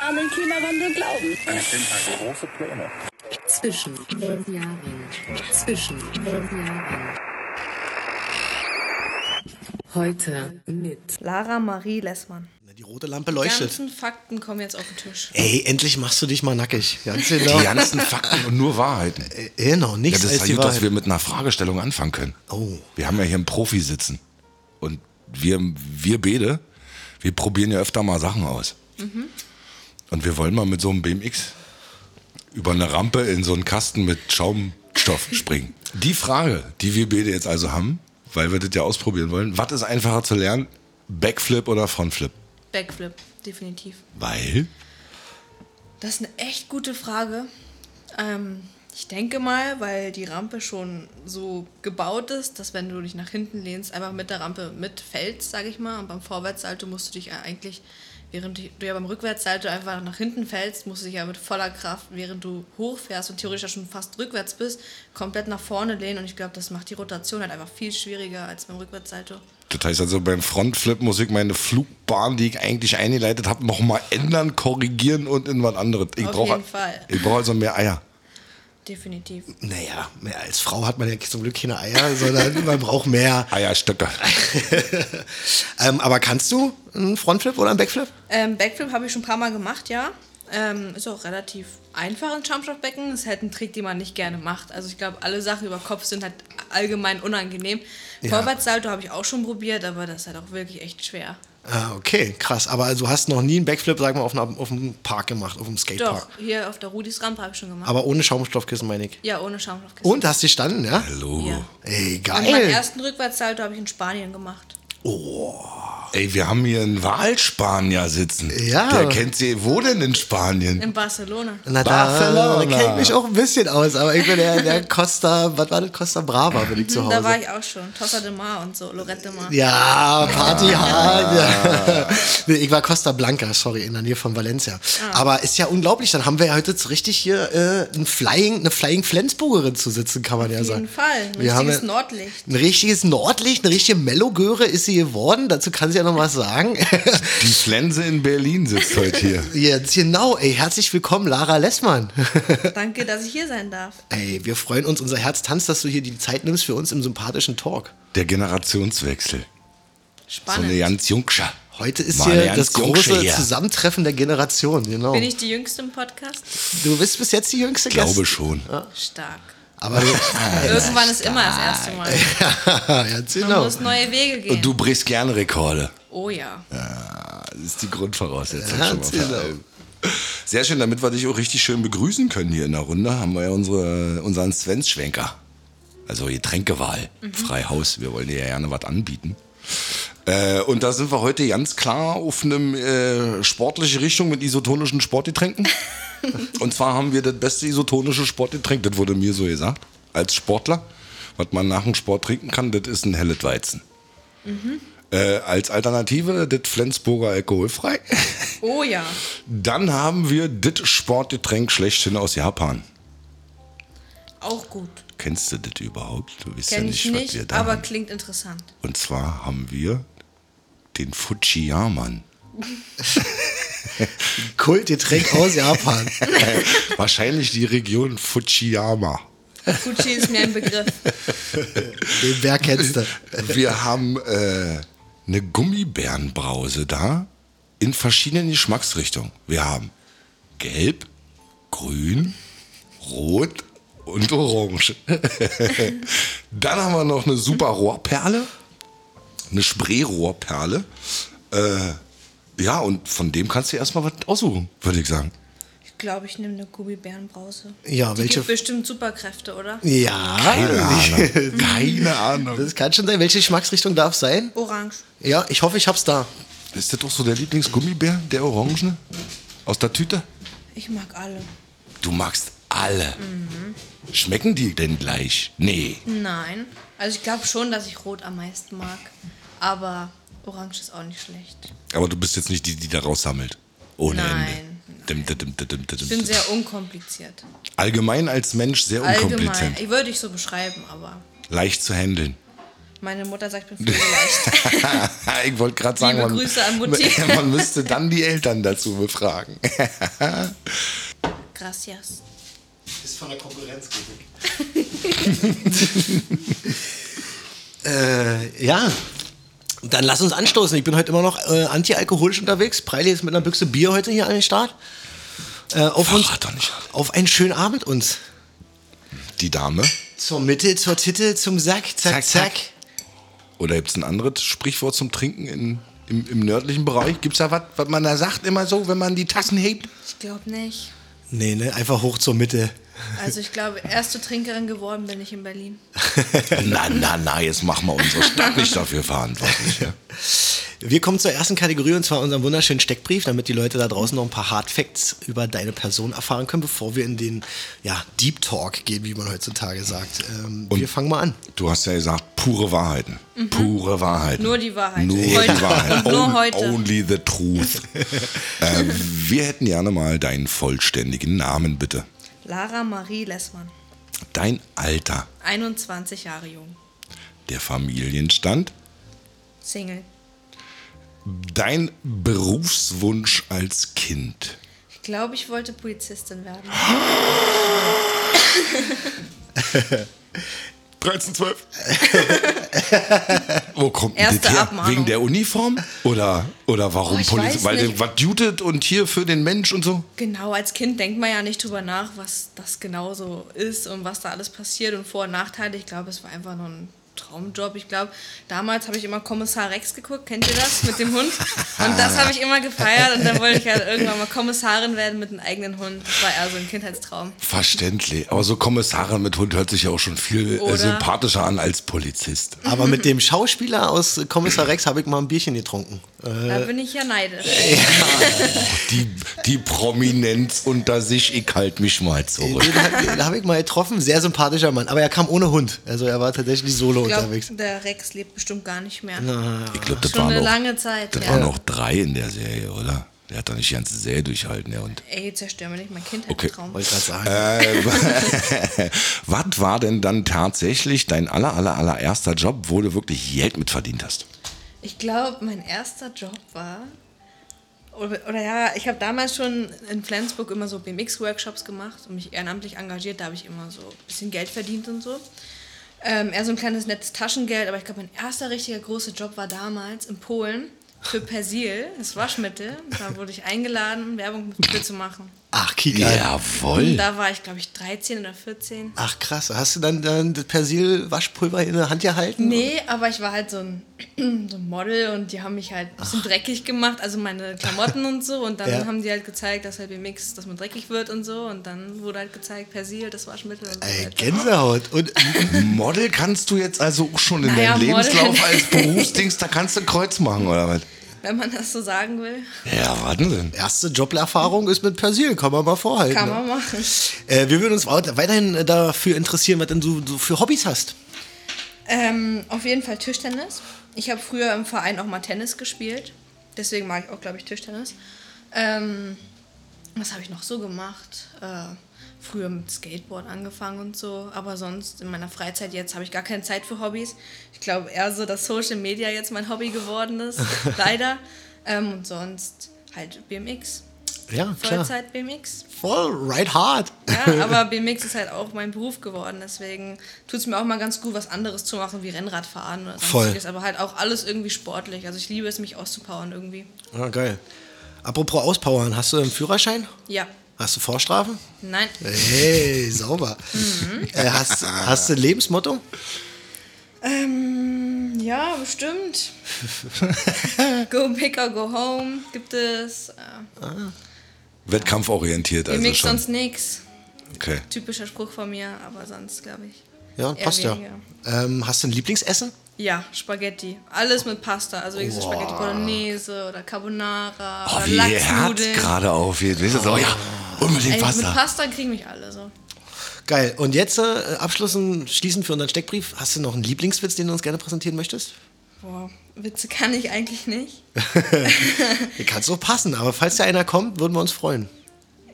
An den Klimawandel glauben. Es sind halt große Pläne. Zwischen fünf Jahren. Zwischen fünf Jahren. Heute mit Lara Marie Lessmann. Die rote Lampe Die leuchtet. ganzen Fakten kommen jetzt auf den Tisch. Ey, endlich machst du dich mal nackig. Ganz genau. Die ganzen Fakten und nur Wahrheiten. Äh, Genau, Ja, nichts das als ist die gut, dass Wahrheit. wir mit einer Fragestellung anfangen können. Oh. Wir haben ja hier einen Profi sitzen. Und wir, wir beide, wir probieren ja öfter mal Sachen aus. Und wir wollen mal mit so einem BMX über eine Rampe in so einen Kasten mit Schaumstoff springen. Die Frage, die wir beide jetzt also haben, weil wir das ja ausprobieren wollen, was ist einfacher zu lernen? Backflip oder Frontflip? Backflip, definitiv. Weil? Das ist eine echt gute Frage. Ähm, ich denke mal, weil die Rampe schon so gebaut ist, dass wenn du dich nach hinten lehnst, einfach mit der Rampe mitfällst, sage ich mal. Und beim Vorwärtssalto musst du dich eigentlich, während du ja beim Rückwärtssalto einfach nach hinten fällst, musst du dich ja mit voller Kraft, während du hochfährst und theoretisch ja schon fast rückwärts bist, komplett nach vorne lehnen. Und ich glaube, das macht die Rotation halt einfach viel schwieriger als beim Rückwärtssalto. Das heißt also, beim Frontflip muss ich meine Flugbahn, die ich eigentlich eingeleitet habe, nochmal ändern, korrigieren und in was anderes. Ich Auf brauche- jeden Fall. Ich brauche also mehr Eier. Definitiv. Naja, mehr als Frau hat man ja zum Glück keine Eier, sondern man braucht mehr. Eierstöcke. ähm, aber kannst du einen Frontflip oder einen Backflip? Ähm, Backflip habe ich schon ein paar Mal gemacht, ja. Ähm, ist auch relativ einfach ein Schaumstoffbecken. Ist halt ein Trick, den man nicht gerne macht. Also ich glaube, alle Sachen über Kopf sind halt allgemein unangenehm. Ja. Vorwärtssalto habe ich auch schon probiert, aber das ist halt auch wirklich echt schwer. Ah, okay, krass. Aber du hast noch nie einen Backflip, sagen wir, auf, einer, auf einem Park gemacht, auf einem Skatepark. Doch, hier auf der Rudis Rampe habe ich schon gemacht. Aber ohne Schaumstoffkissen, meine ich. ja, ohne Schaumstoffkissen. Und hast du gestanden, ja? Hallo. Ja. Ey, Und meinen geil. ersten Rückwärtssalto habe ich in Spanien gemacht. Ey, wir haben hier einen Wahlspanier sitzen. Ja. Der kennt sie. Wo denn in Spanien? In Barcelona. Na, da, Barcelona. da kenne ich mich auch ein bisschen aus, aber ich bin der, der Costa, was war das? Costa Brava bin ich zu Hause. Da war ich auch schon. Tossa de Mar und so, Lorette de Mar. Ja, Party hard. nee, ich war Costa Blanca, sorry, in der Nähe von Valencia. Ah. Aber ist ja unglaublich, dann haben wir ja heute so richtig hier äh, ein Flying, eine Flying Flensburgerin zu sitzen, kann man ja Auf sagen. jeden Fall. Ein Wir haben richtiges ja- Nordlicht. Ein richtiges Nordlicht, eine richtige Mellogöre ist sie geworden. Dazu kann sie ja noch was sagen. Die Flense in Berlin sitzt heute hier. Jetzt genau, ey, herzlich willkommen, Lara Lessmann. Danke, dass ich hier sein darf. ey, wir freuen uns, unser Herz tanzt, dass du hier die Zeit nimmst für uns im sympathischen Talk. Der Generationswechsel. So Spannend. eine ganz Jungsche. Heute ist eine hier das große hier. Zusammentreffen der Generation, genau. Bin ich die Jüngste im Podcast? Du bist bis jetzt die jüngste Ich glaube Gästin. schon. Stark. Aber Irgendwann ist immer das erste Mal. Ganz Man genau. muss neue Wege gehen. Und du brichst gerne Rekorde. oh ja. Das ist die Grundvoraussetzung. Ja, schon mal allem. Sehr schön, damit wir dich auch richtig schön begrüßen können hier in der Runde, haben wir ja unsere, unseren Svensschwenker. Also Getränkewahl, frei Haus. Wir wollen dir ja gerne was anbieten. Äh, und da sind wir heute ganz klar auf einem äh, sportliche Richtung mit isotonischen Sportgetränken. und zwar haben wir das beste isotonische Sportgetränk, das wurde mir so gesagt, als Sportler. Was man nach dem Sport trinken kann, das ist ein helles Weizen. Äh, als Alternative das Flensburger alkoholfrei. Oh ja. Dann haben wir das Sportgetränk schlechthin aus Japan. Auch gut. Kennst du das überhaupt? Du weißt ja Kenne nicht, ich was nicht, wir da aber haben. klingt interessant. Und zwar haben wir den Fujiyaman. Kultgetränk aus Japan. Wahrscheinlich die Region Fujiyama. Fuji ist mir ein Begriff. Den Berg kennst du. Wir haben äh, eine Gummibärenbrause da in verschiedenen Geschmacksrichtungen. Wir haben gelb, grün, rot und orange. Dann haben wir noch eine super Rohrperle, eine Sprayrohrperle. Äh, ja, und von dem kannst du erstmal was aussuchen, würde ich sagen. Ich glaube, ich nehme eine Gummibärenbrause. Ja, Die welche? gibt bestimmt Superkräfte, oder? Ja, Keine Ahnung. Keine Ahnung. das kann schon sein. Welche Geschmacksrichtung darf es sein? Orange. Ja, ich hoffe, ich hab's da. Ist das doch so der Lieblingsgummibär, der Orangene? Aus der Tüte? Ich mag alle. Du magst alle. Schmecken die denn gleich? Nee. Nein. Also ich glaube schon, dass ich Rot am meisten mag. Aber Orange ist auch nicht schlecht. Aber du bist jetzt nicht die, die da raussammelt. Ohne Nein. Ende. Dim, dim, dim, dim, dim, dim. Ich bin sehr unkompliziert. Allgemein als Mensch sehr Allgemein. unkompliziert. Ich würde ich so beschreiben, aber Leicht zu handeln. Meine Mutter sagt, ich bin pflegeleicht. ich wollte gerade sagen, Liebe man, Grüße an Mutti. man müsste dann die Eltern dazu befragen. Gracias. Ist von der Konkurrenz äh, ja. Dann lass uns anstoßen. Ich bin heute immer noch äh, anti-alkoholisch unterwegs. Preili ist mit einer Büchse Bier heute hier an den Start. Äh, auf, uns, Verrat doch nicht. auf einen schönen Abend uns. Die Dame. Zur Mitte, zur Titte, zum Sack, zack, zack. Zack, zack. Oder gibt es ein anderes Sprichwort zum Trinken in, im, im nördlichen Bereich? Gibt es da was, was man da sagt immer so, wenn man die Tassen hebt? Ich glaube nicht. Nee, ne, einfach hoch zur Mitte. Also ich glaube, erste Trinkerin geworden bin ich in Berlin. na, na, na, jetzt machen wir unsere Stadt nicht dafür verantwortlich. Ja? Wir kommen zur ersten Kategorie und zwar unserem wunderschönen Steckbrief, damit die Leute da draußen noch ein paar Hard Facts über deine Person erfahren können, bevor wir in den ja, Deep Talk gehen, wie man heutzutage sagt. Ähm, wir fangen mal an. Du hast ja gesagt, pure Wahrheiten. Pure Wahrheiten. Nur die Wahrheit. Nur Heute. die Wahrheit. Und nur heute. Only the truth. äh, wir hätten gerne mal deinen vollständigen Namen, bitte. Lara Marie Lessmann. Dein Alter, 21 Jahre jung. der Familienstand, Single. dein Berufswunsch als Kind. Ich glaube, ich wollte Polizistin werden. 13, 12. Wo kommt denn Erste das her? Abmahnung. Wegen der Uniform? Oder, oder warum Oh, Polizei? Weil nicht. was jutet und hier für den Mensch und so? Genau, als Kind denkt man ja nicht drüber nach, was das genau so ist und was da alles passiert und Vor- und Nachteile. Ich glaube, es war einfach nur ein Traumjob. Ich glaube, damals habe ich immer Kommissar Rex geguckt. Kennt ihr das mit dem Hund? Und das habe ich immer gefeiert und dann wollte ich halt irgendwann mal Kommissarin werden mit einem eigenen Hund. Das war eher so ein Kindheitstraum. Verständlich. Aber so Kommissarin mit Hund hört sich ja auch schon viel äh, Oder? sympathischer an als Polizist. Aber mit dem Schauspieler aus Kommissar Rex habe ich mal ein Bierchen getrunken. Da bin ich ja neidisch. Die, die Prominenz unter sich, ich halt mich mal zurück. Den, den habe ich mal getroffen, sehr sympathischer Mann. Aber er kam ohne Hund. Also er war tatsächlich solo Ich glaube, unterwegs. der Rex lebt bestimmt gar nicht mehr. Ich glaube, das Schon waren eine noch, lange Zeit. das ja. waren noch drei in der Serie, oder? Der hat doch nicht die ganze Serie durchhalten, der Hund. Ey, zerstör mir nicht mein Okay. Kindheitstraum. Wollte ich gerade sagen. Äh, was war denn dann tatsächlich dein aller, aller, allererster Job, wo du wirklich Geld mit verdient hast? Ich glaube, mein erster Job war. Oder, oder ja, ich habe damals schon in Flensburg immer so BMX-Workshops gemacht und mich ehrenamtlich engagiert. Da habe ich immer so ein bisschen Geld verdient und so. Ähm, eher so ein kleines nettes Taschengeld, aber ich glaube, mein erster richtiger großer Job war damals in Polen für Persil, das Waschmittel. Da wurde ich eingeladen, Werbung dafür zu machen. Ach, Kika. Jawohl. Da war ich, glaube ich, 13 oder 14. Ach krass, hast du dann, dann das Persil-Waschpulver in der Hand gehalten? Nee, aber ich war halt so ein, so ein Model und die haben mich halt ein bisschen dreckig gemacht, also meine Klamotten und so. Und dann Ja. haben die halt gezeigt, dass halt BMX, dass man dreckig wird und so. Und dann wurde halt gezeigt, Persil, das Waschmittel und so. Ey. Gänsehaut. Und Model kannst du jetzt also auch schon in Naja, deinem. Lebenslauf als Berufsdings, da kannst du ein Kreuz machen, oder was? Wenn man das so sagen will, Ja, warten denn? erste Joberfahrung ist mit Persil, kann man mal vorhalten. kann ne? man machen. Äh, wir würden uns weit- weiterhin äh, dafür interessieren, was denn du so für Hobbys hast. Ähm, auf jeden Fall Tischtennis. Ich habe früher im Verein auch mal Tennis gespielt. Deswegen mag ich auch, glaube ich, Tischtennis. Ähm, was habe ich noch so gemacht? Äh, früher mit Skateboard angefangen und so. Aber sonst in meiner Freizeit jetzt habe ich gar keine Zeit für Hobbys. Ich glaube eher so, dass Social Media jetzt mein Hobby geworden ist. leider. Ähm, und sonst halt BMX. Ja, klar. Vollzeit BMX. Voll, right hard. Ja, aber BMX ist halt auch mein Beruf geworden. Deswegen tut es mir auch mal ganz gut, was anderes zu machen, wie Rennradfahren oder Voll. sonstiges. Aber halt auch alles irgendwie sportlich. Also ich liebe es, mich auszupowern irgendwie. Ja, geil. Apropos Auspowern, hast du einen Führerschein? Ja. Hast du Vorstrafen? Nein. Hey, sauber. Mhm. Äh, hast, hast du ein Lebensmotto? Ähm, ja, bestimmt. go big or go home gibt es. Äh, Wettkampforientiert, also BMX schon. sonst nix. Okay. Typischer Spruch von mir, aber sonst glaube ich. Ja, passt ja. weniger. Ähm, hast du ein Lieblingsessen? Ja, Spaghetti. Alles mit Pasta. Also wie gesagt, Spaghetti Bolognese oder Carbonara Oh, oder wie ihr Herz Lachsnudeln. gerade. Weißt du, so, ja, unbedingt Ey, mit Pasta. Kriegen mich alle so. Geil. Und jetzt äh, abschließend, schließend für unseren Steckbrief, hast du noch einen Lieblingswitz, den du uns gerne präsentieren möchtest? Boah, Witze kann ich eigentlich nicht. Der kann so passen, aber falls da einer kommt, würden wir uns freuen.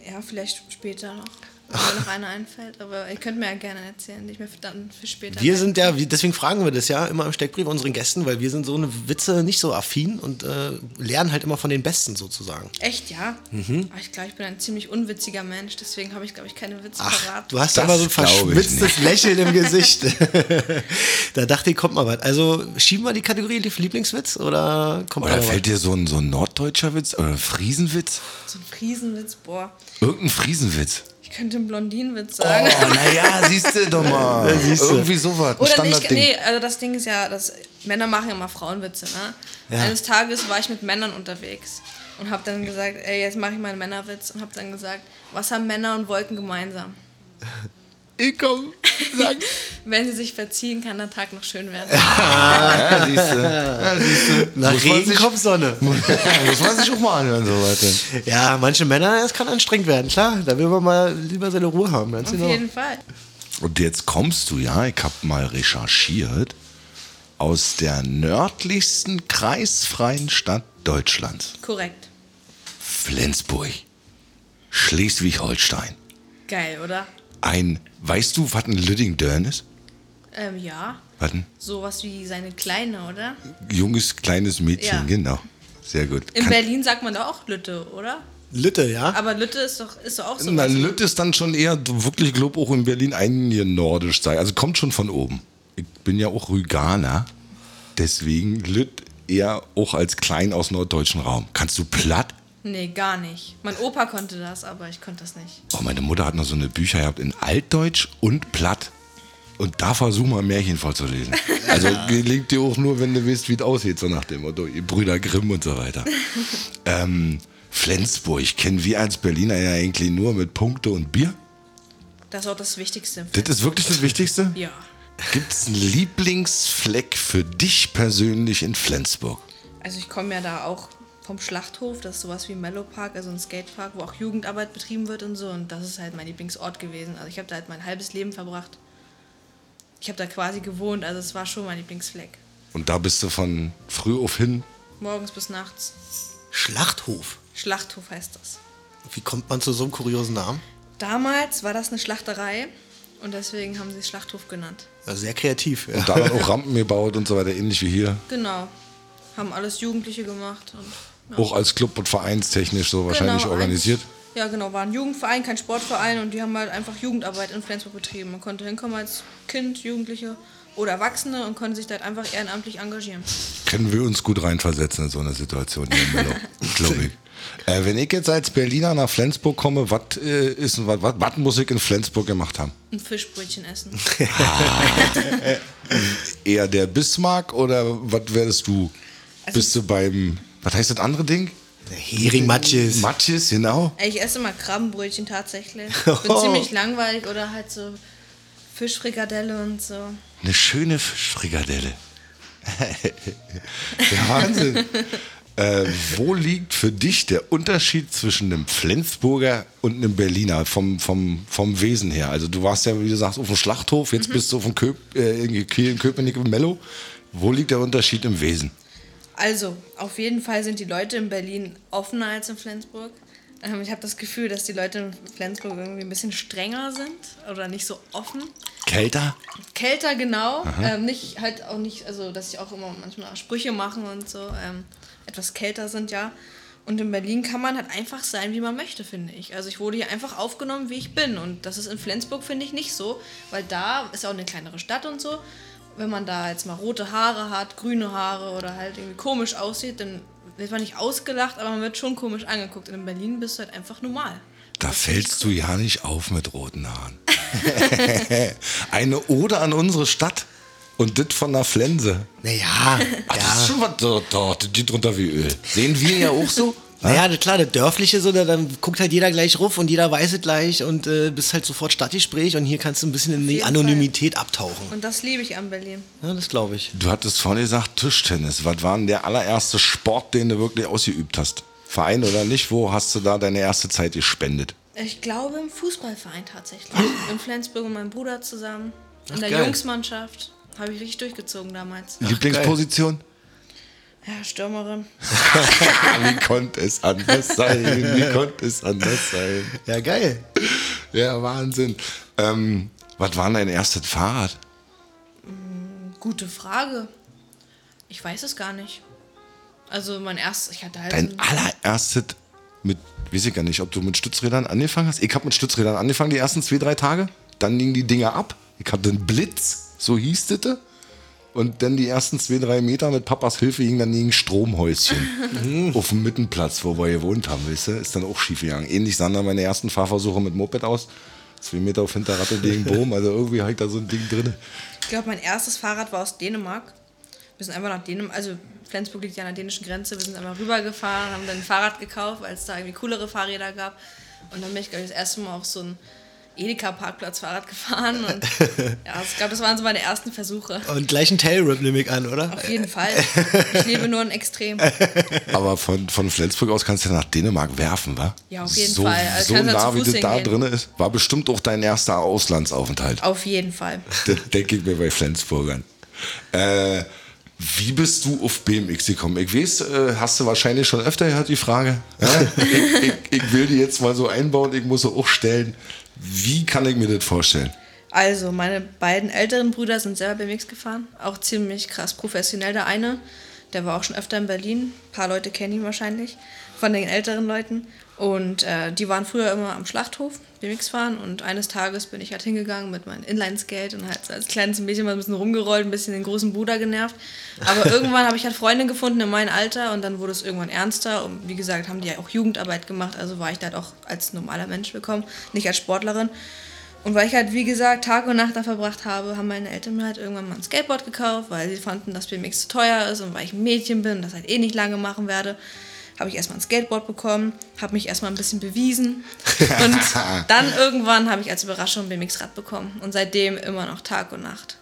Ja, vielleicht später noch. Wenn mir noch einer einfällt. Aber ihr könnt mir ja gerne erzählen, die ich mir dann für später. Wir sind ja, deswegen fragen wir das ja immer im Steckbrief unseren Gästen, weil wir sind so eine Witze nicht so affin und äh, lernen halt immer von den Besten sozusagen. Echt, ja? Mhm. Aber ich glaube, ich bin ein ziemlich unwitziger Mensch, deswegen habe ich, glaube ich, keine Witze parat. Du hast Das aber so ein verschmitztes Lächeln im Gesicht. da dachte ich, kommt mal was. Also schieben wir die Kategorie Lieblingswitz oder kommt Oder fällt dir so ein, so ein norddeutscher Witz oder ein Friesenwitz? So ein Friesenwitz, boah. Irgendein Friesenwitz. Ich könnte einen Blondinenwitz Oh, sagen. naja, siehst du doch mal. Irgendwie sowas. Ein Oder nicht, nee, also das Ding ist ja, dass Männer machen immer Frauenwitze, ne? Ja. Eines Tages war ich mit Männern unterwegs und habe dann gesagt, ey, jetzt mache ich mal einen Männerwitz und habe dann gesagt, was haben Männer und Wolken gemeinsam? Ich komm, sag. Wenn sie sich verziehen, kann der Tag noch schön werden. Ja, siehst du. Ja, siehst du. Nach Muss man Regen sich-. Muss man sich auch mal anhören, so weiter. Ja, manche Männer, es kann anstrengend werden, klar. Da will man mal lieber seine Ruhe haben. Ganz Auf genau. jeden Fall. Und jetzt kommst du ja, ich habe mal recherchiert, aus der nördlichsten kreisfreien Stadt Deutschlands. Korrekt. Flensburg. Schleswig-Holstein. Geil, oder? Ein, weißt du, was ein Lüdding-Dörn ist? Ähm, ja. Was ein Sowas wie seine Kleine, oder? junges, kleines Mädchen, Ja. genau. Sehr gut. In Kann- Berlin sagt man da auch Lütte, oder? Lütte, ja? Aber Lütte ist doch, ist doch auch so. Na, Lütt ist dann schon eher, wirklich, glaub auch in Berlin eingenordisch sein. Also kommt schon von oben. Ich bin ja auch Rüganer. Deswegen Lütt eher auch als klein aus norddeutschen Raum. Kannst du platt? Nee, gar nicht. Mein Opa konnte das, aber ich konnte das nicht. Oh, meine Mutter hat noch so eine Bücher gehabt in Altdeutsch und Platt. Und da versuch mal ein Märchen vorzulesen. Also gelingt dir auch nur, wenn du weißt, wie es aussieht, so nach dem Motto, ihr Brüder Grimm und so weiter. ähm, Flensburg kennen wir als Berliner ja eigentlich nur mit Punkte und Bier. Das ist auch das Wichtigste. Das ist wirklich das Wichtigste? Ja. Gibt es einen Lieblingsfleck für dich persönlich in Flensburg? Also ich komme ja da auch vom Schlachthof, das ist sowas wie Mellow Park, also ein Skatepark, wo auch Jugendarbeit betrieben wird und so. Und das ist halt mein Lieblingsort gewesen. Also ich habe da halt mein halbes Leben verbracht. Ich habe da quasi gewohnt, also es war schon mein Lieblingsfleck. Und da bist du von früh auf hin. Morgens bis nachts. Schlachthof. Schlachthof heißt das. Wie kommt man zu so einem kuriosen Namen? Damals war das eine Schlachterei und deswegen haben sie es Schlachthof genannt. Ja, sehr kreativ. Ja. Und da auch Rampen gebaut und so weiter, ähnlich wie hier. Genau. Haben alles Jugendliche gemacht. Und. Auch als Club und vereinstechnisch so wahrscheinlich Genau, organisiert. Ja, genau, war ein Jugendverein, kein Sportverein und die haben halt einfach Jugendarbeit in Flensburg betrieben. Man konnte hinkommen als Kind, Jugendliche oder Erwachsene und konnte sich da halt einfach ehrenamtlich engagieren. Können wir uns gut reinversetzen in so eine Situation hier in glaube ich. Äh, wenn ich jetzt als Berliner nach Flensburg komme, was äh, ist was, was, was muss ich in Flensburg gemacht haben? Ein Fischbrötchen essen. Eher der Bismarck oder was wärst du? Also- Bist du beim, was heißt das andere Ding? Hering-Matjes. Matjes, genau. Ich esse immer Krabbenbrötchen tatsächlich. Bin ziemlich langweilig oder halt so Fischfrikadelle und so. Eine schöne Fischfrikadelle. Der Wahnsinn. äh, wo liegt für dich der Unterschied zwischen einem Flensburger und einem Berliner vom, vom, vom Wesen her? Also du warst ja, wie du sagst, auf dem Schlachthof, jetzt bist du auf dem Köp, äh, in Kiel, in Köpenick und Mello. Wo liegt der Unterschied im Wesen? Also, auf jeden Fall sind die Leute in Berlin offener als in Flensburg. Ähm, ich habe das Gefühl, dass die Leute in Flensburg irgendwie ein bisschen strenger sind oder nicht so offen. Kälter? Kälter, genau. Ähm, nicht halt auch nicht, also dass sie auch immer manchmal Sprüche machen und so. Ähm, etwas kälter sind, ja. Und in Berlin kann man halt einfach sein, wie man möchte, finde ich. Also ich wurde hier einfach aufgenommen, wie ich bin. Und das ist in Flensburg, finde ich, nicht so. Weil da ist auch eine kleinere Stadt und so. Wenn man da jetzt mal rote Haare hat, grüne Haare oder halt irgendwie komisch aussieht, dann wird man nicht ausgelacht, aber man wird schon komisch angeguckt. Und in Berlin bist du halt einfach normal. Da fällst du ja nicht auf mit roten Haaren. Eine Ode an unsere Stadt. Und das von der Flense. Naja, Ach, das ist ja. schon was da, da, das geht drunter wie Öl. Sehen wir ja auch so? Naja, klar, das Dörfliche, so, da, dann guckt halt jeder gleich ruf und jeder weiß es gleich und äh, bist halt sofort Stadtgespräch und hier kannst du ein bisschen in die Anonymität abtauchen. Und das liebe ich an Berlin. Ja, das glaube ich. Du hattest vorhin gesagt, Tischtennis. Was war denn der allererste Sport, den du wirklich ausgeübt hast? Verein oder nicht? Wo hast du da deine erste Zeit gespendet? Ich glaube im Fußballverein tatsächlich. In Flensburg mit meinem Bruder zusammen. In der geil. Jungsmannschaft. Habe ich richtig durchgezogen damals. Lieblingsposition? Ja, Stürmerin. Wie konnte es anders sein? Wie konnte es anders sein? Ja, geil. Ja, Wahnsinn. Ähm, was war dein erstes Fahrrad? Gute Frage. Ich weiß es gar nicht. Also mein erstes, ich hatte halt. Dein allererstes mit, weiß ich gar nicht, ob du mit Stützrädern angefangen hast. Ich habe mit Stützrädern angefangen die ersten zwei, drei Tage. Dann gingen die Dinger ab. Ich hatte einen Blitz, so hieß das. Und dann die ersten zwei, drei Meter mit Papas Hilfe ging dann gegen ein Stromhäuschen auf dem Mittenplatz, wo wir gewohnt haben, weißt du, ist dann auch schief gegangen. Ähnlich sahen dann meine ersten Fahrversuche mit Moped aus. Zwei Meter auf Hinterratte gegen Boom, also irgendwie ich da so ein Ding drin. Ich glaube, mein erstes Fahrrad war aus Dänemark. Wir sind einfach nach Dänemark, also Flensburg liegt ja an der dänischen Grenze. Wir sind einfach rübergefahren, haben dann ein Fahrrad gekauft, weil es da irgendwie coolere Fahrräder gab. Und dann bin ich, glaube ich, das erste Mal auf so ein Edeka-Parkplatz Fahrrad gefahren. Und ja, ich glaube, das waren so meine ersten Versuche. Und gleich ein Tailrip nehme ich an, oder? Auf jeden Fall. Ich lebe nur in Extrem. Aber von, von Flensburg aus kannst du nach Dänemark werfen, wa? Ja, auf jeden so, Fall. Also so nah, wie das da drin ist. War bestimmt auch dein erster Auslandsaufenthalt. Auf jeden Fall. Das denke ich mir bei Flensburgern. Äh, wie bist du auf BMX gekommen? Ich weiß, äh, hast du wahrscheinlich schon öfter gehört, die Frage. Ja? ich, ich, ich will die jetzt mal so einbauen, ich muss sie auch stellen. Wie kann ich mir das vorstellen? Also, meine beiden älteren Brüder sind selber BMX gefahren. Auch ziemlich krass professionell. Der eine, der war auch schon öfter in Berlin. Ein paar Leute kennen ihn wahrscheinlich von den älteren Leuten. Und äh, die waren früher immer am Schlachthof BMX fahren. Und eines Tages bin ich halt hingegangen mit meinem Inline-Skate und halt als kleines Mädchen mal ein bisschen rumgerollt, ein bisschen den großen Bruder genervt. Aber irgendwann habe ich halt Freunde gefunden in meinem Alter und dann wurde es irgendwann ernster. Und wie gesagt, haben die ja auch Jugendarbeit gemacht. Also war ich da halt auch als normaler Mensch willkommen, nicht als Sportlerin. Und weil ich halt, wie gesagt, Tag und Nacht da verbracht habe, haben meine Eltern mir halt irgendwann mal ein Skateboard gekauft, weil sie fanden, dass BMX zu teuer ist und weil ich ein Mädchen bin und das halt eh nicht lange machen werde, habe ich erstmal ein Skateboard bekommen, habe mich erstmal ein bisschen bewiesen und dann irgendwann habe ich als Überraschung ein BMX-Rad bekommen und seitdem immer noch Tag und Nacht.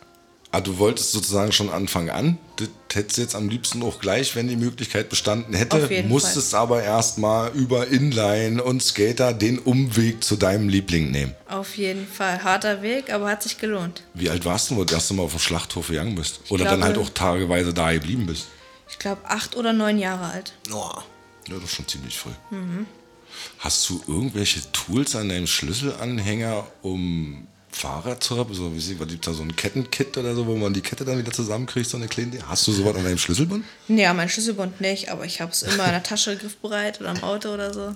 Ah, du wolltest sozusagen schon Anfang an. Das hättest du jetzt am liebsten auch gleich, wenn die Möglichkeit bestanden hätte. Auf jeden Musstest aber erstmal über Inline und Skater den Umweg zu deinem Liebling nehmen. Auf jeden Fall. Harter Weg, aber hat sich gelohnt. Wie alt warst du, wo du das erste Mal auf dem Schlachthof gegangen bist? Oder glaube- dann halt auch tageweise da geblieben bist? Ich glaube, acht oder neun Jahre alt. Oh. Ja, ist schon ziemlich früh. Mhm. Hast du irgendwelche Tools an deinem Schlüsselanhänger, um Fahrrad zu reparieren? So, wie sie, gibt da so ein Kettenkit oder so, wo man die Kette dann wieder zusammenkriegt, so eine kleine? Hast du sowas an deinem Schlüsselbund? An meinem Schlüsselbund nicht, aber ich habe es immer in der Tasche griffbereit oder im Auto oder so.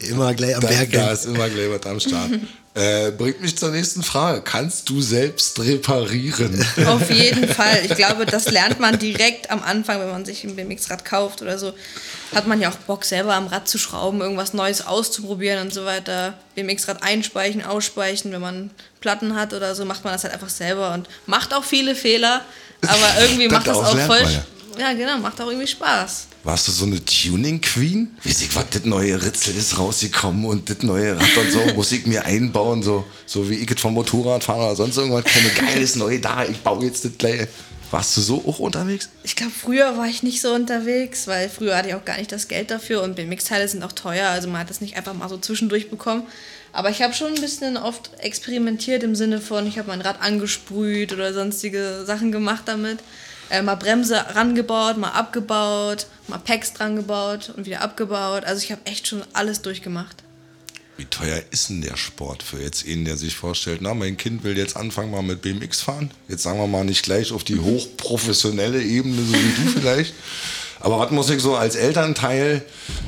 Immer gleich am Da, Berg. da ist immer gleich was am Start. äh, bringt mich zur nächsten Frage. Kannst du selbst reparieren? Auf jeden Fall. Ich glaube, das lernt man direkt am Anfang, wenn man sich ein BMX-Rad kauft oder so. Hat man ja auch Bock, selber am Rad zu schrauben, irgendwas Neues auszuprobieren und so weiter. BMX-Rad einspeichen, ausspeichen. Wenn man Platten hat oder so, macht man das halt einfach selber und macht auch viele Fehler. Aber irgendwie macht das Daraus auch lernt voll. ja. Ja, genau, macht auch irgendwie Spaß. Warst du so eine Tuning-Queen? Weiß ich, was, das neue Ritzel ist rausgekommen und das neue Rad und so, muss ich mir einbauen, so, so wie ich es vom Motorradfahrer oder sonst irgendwas kenne. Geiles Neue da, ich baue jetzt das gleich. Warst du so auch unterwegs? Ich glaube, früher war ich nicht so unterwegs, weil früher hatte ich auch gar nicht das Geld dafür und BMX-Teile sind auch teuer, also man hat das nicht einfach mal so zwischendurch bekommen. Aber ich habe schon ein bisschen oft experimentiert im Sinne von, ich habe mein Rad angesprüht oder sonstige Sachen gemacht damit. Äh, mal Bremse rangebaut, mal abgebaut, mal Packs dran gebaut und wieder abgebaut. Also ich habe echt schon alles durchgemacht. Wie teuer ist denn der Sport für jetzt einen, der sich vorstellt, na, mein Kind will jetzt anfangen mal mit BMX fahren? Jetzt sagen wir mal nicht gleich auf die hochprofessionelle Ebene, so wie du vielleicht. Aber was muss ich so als Elternteil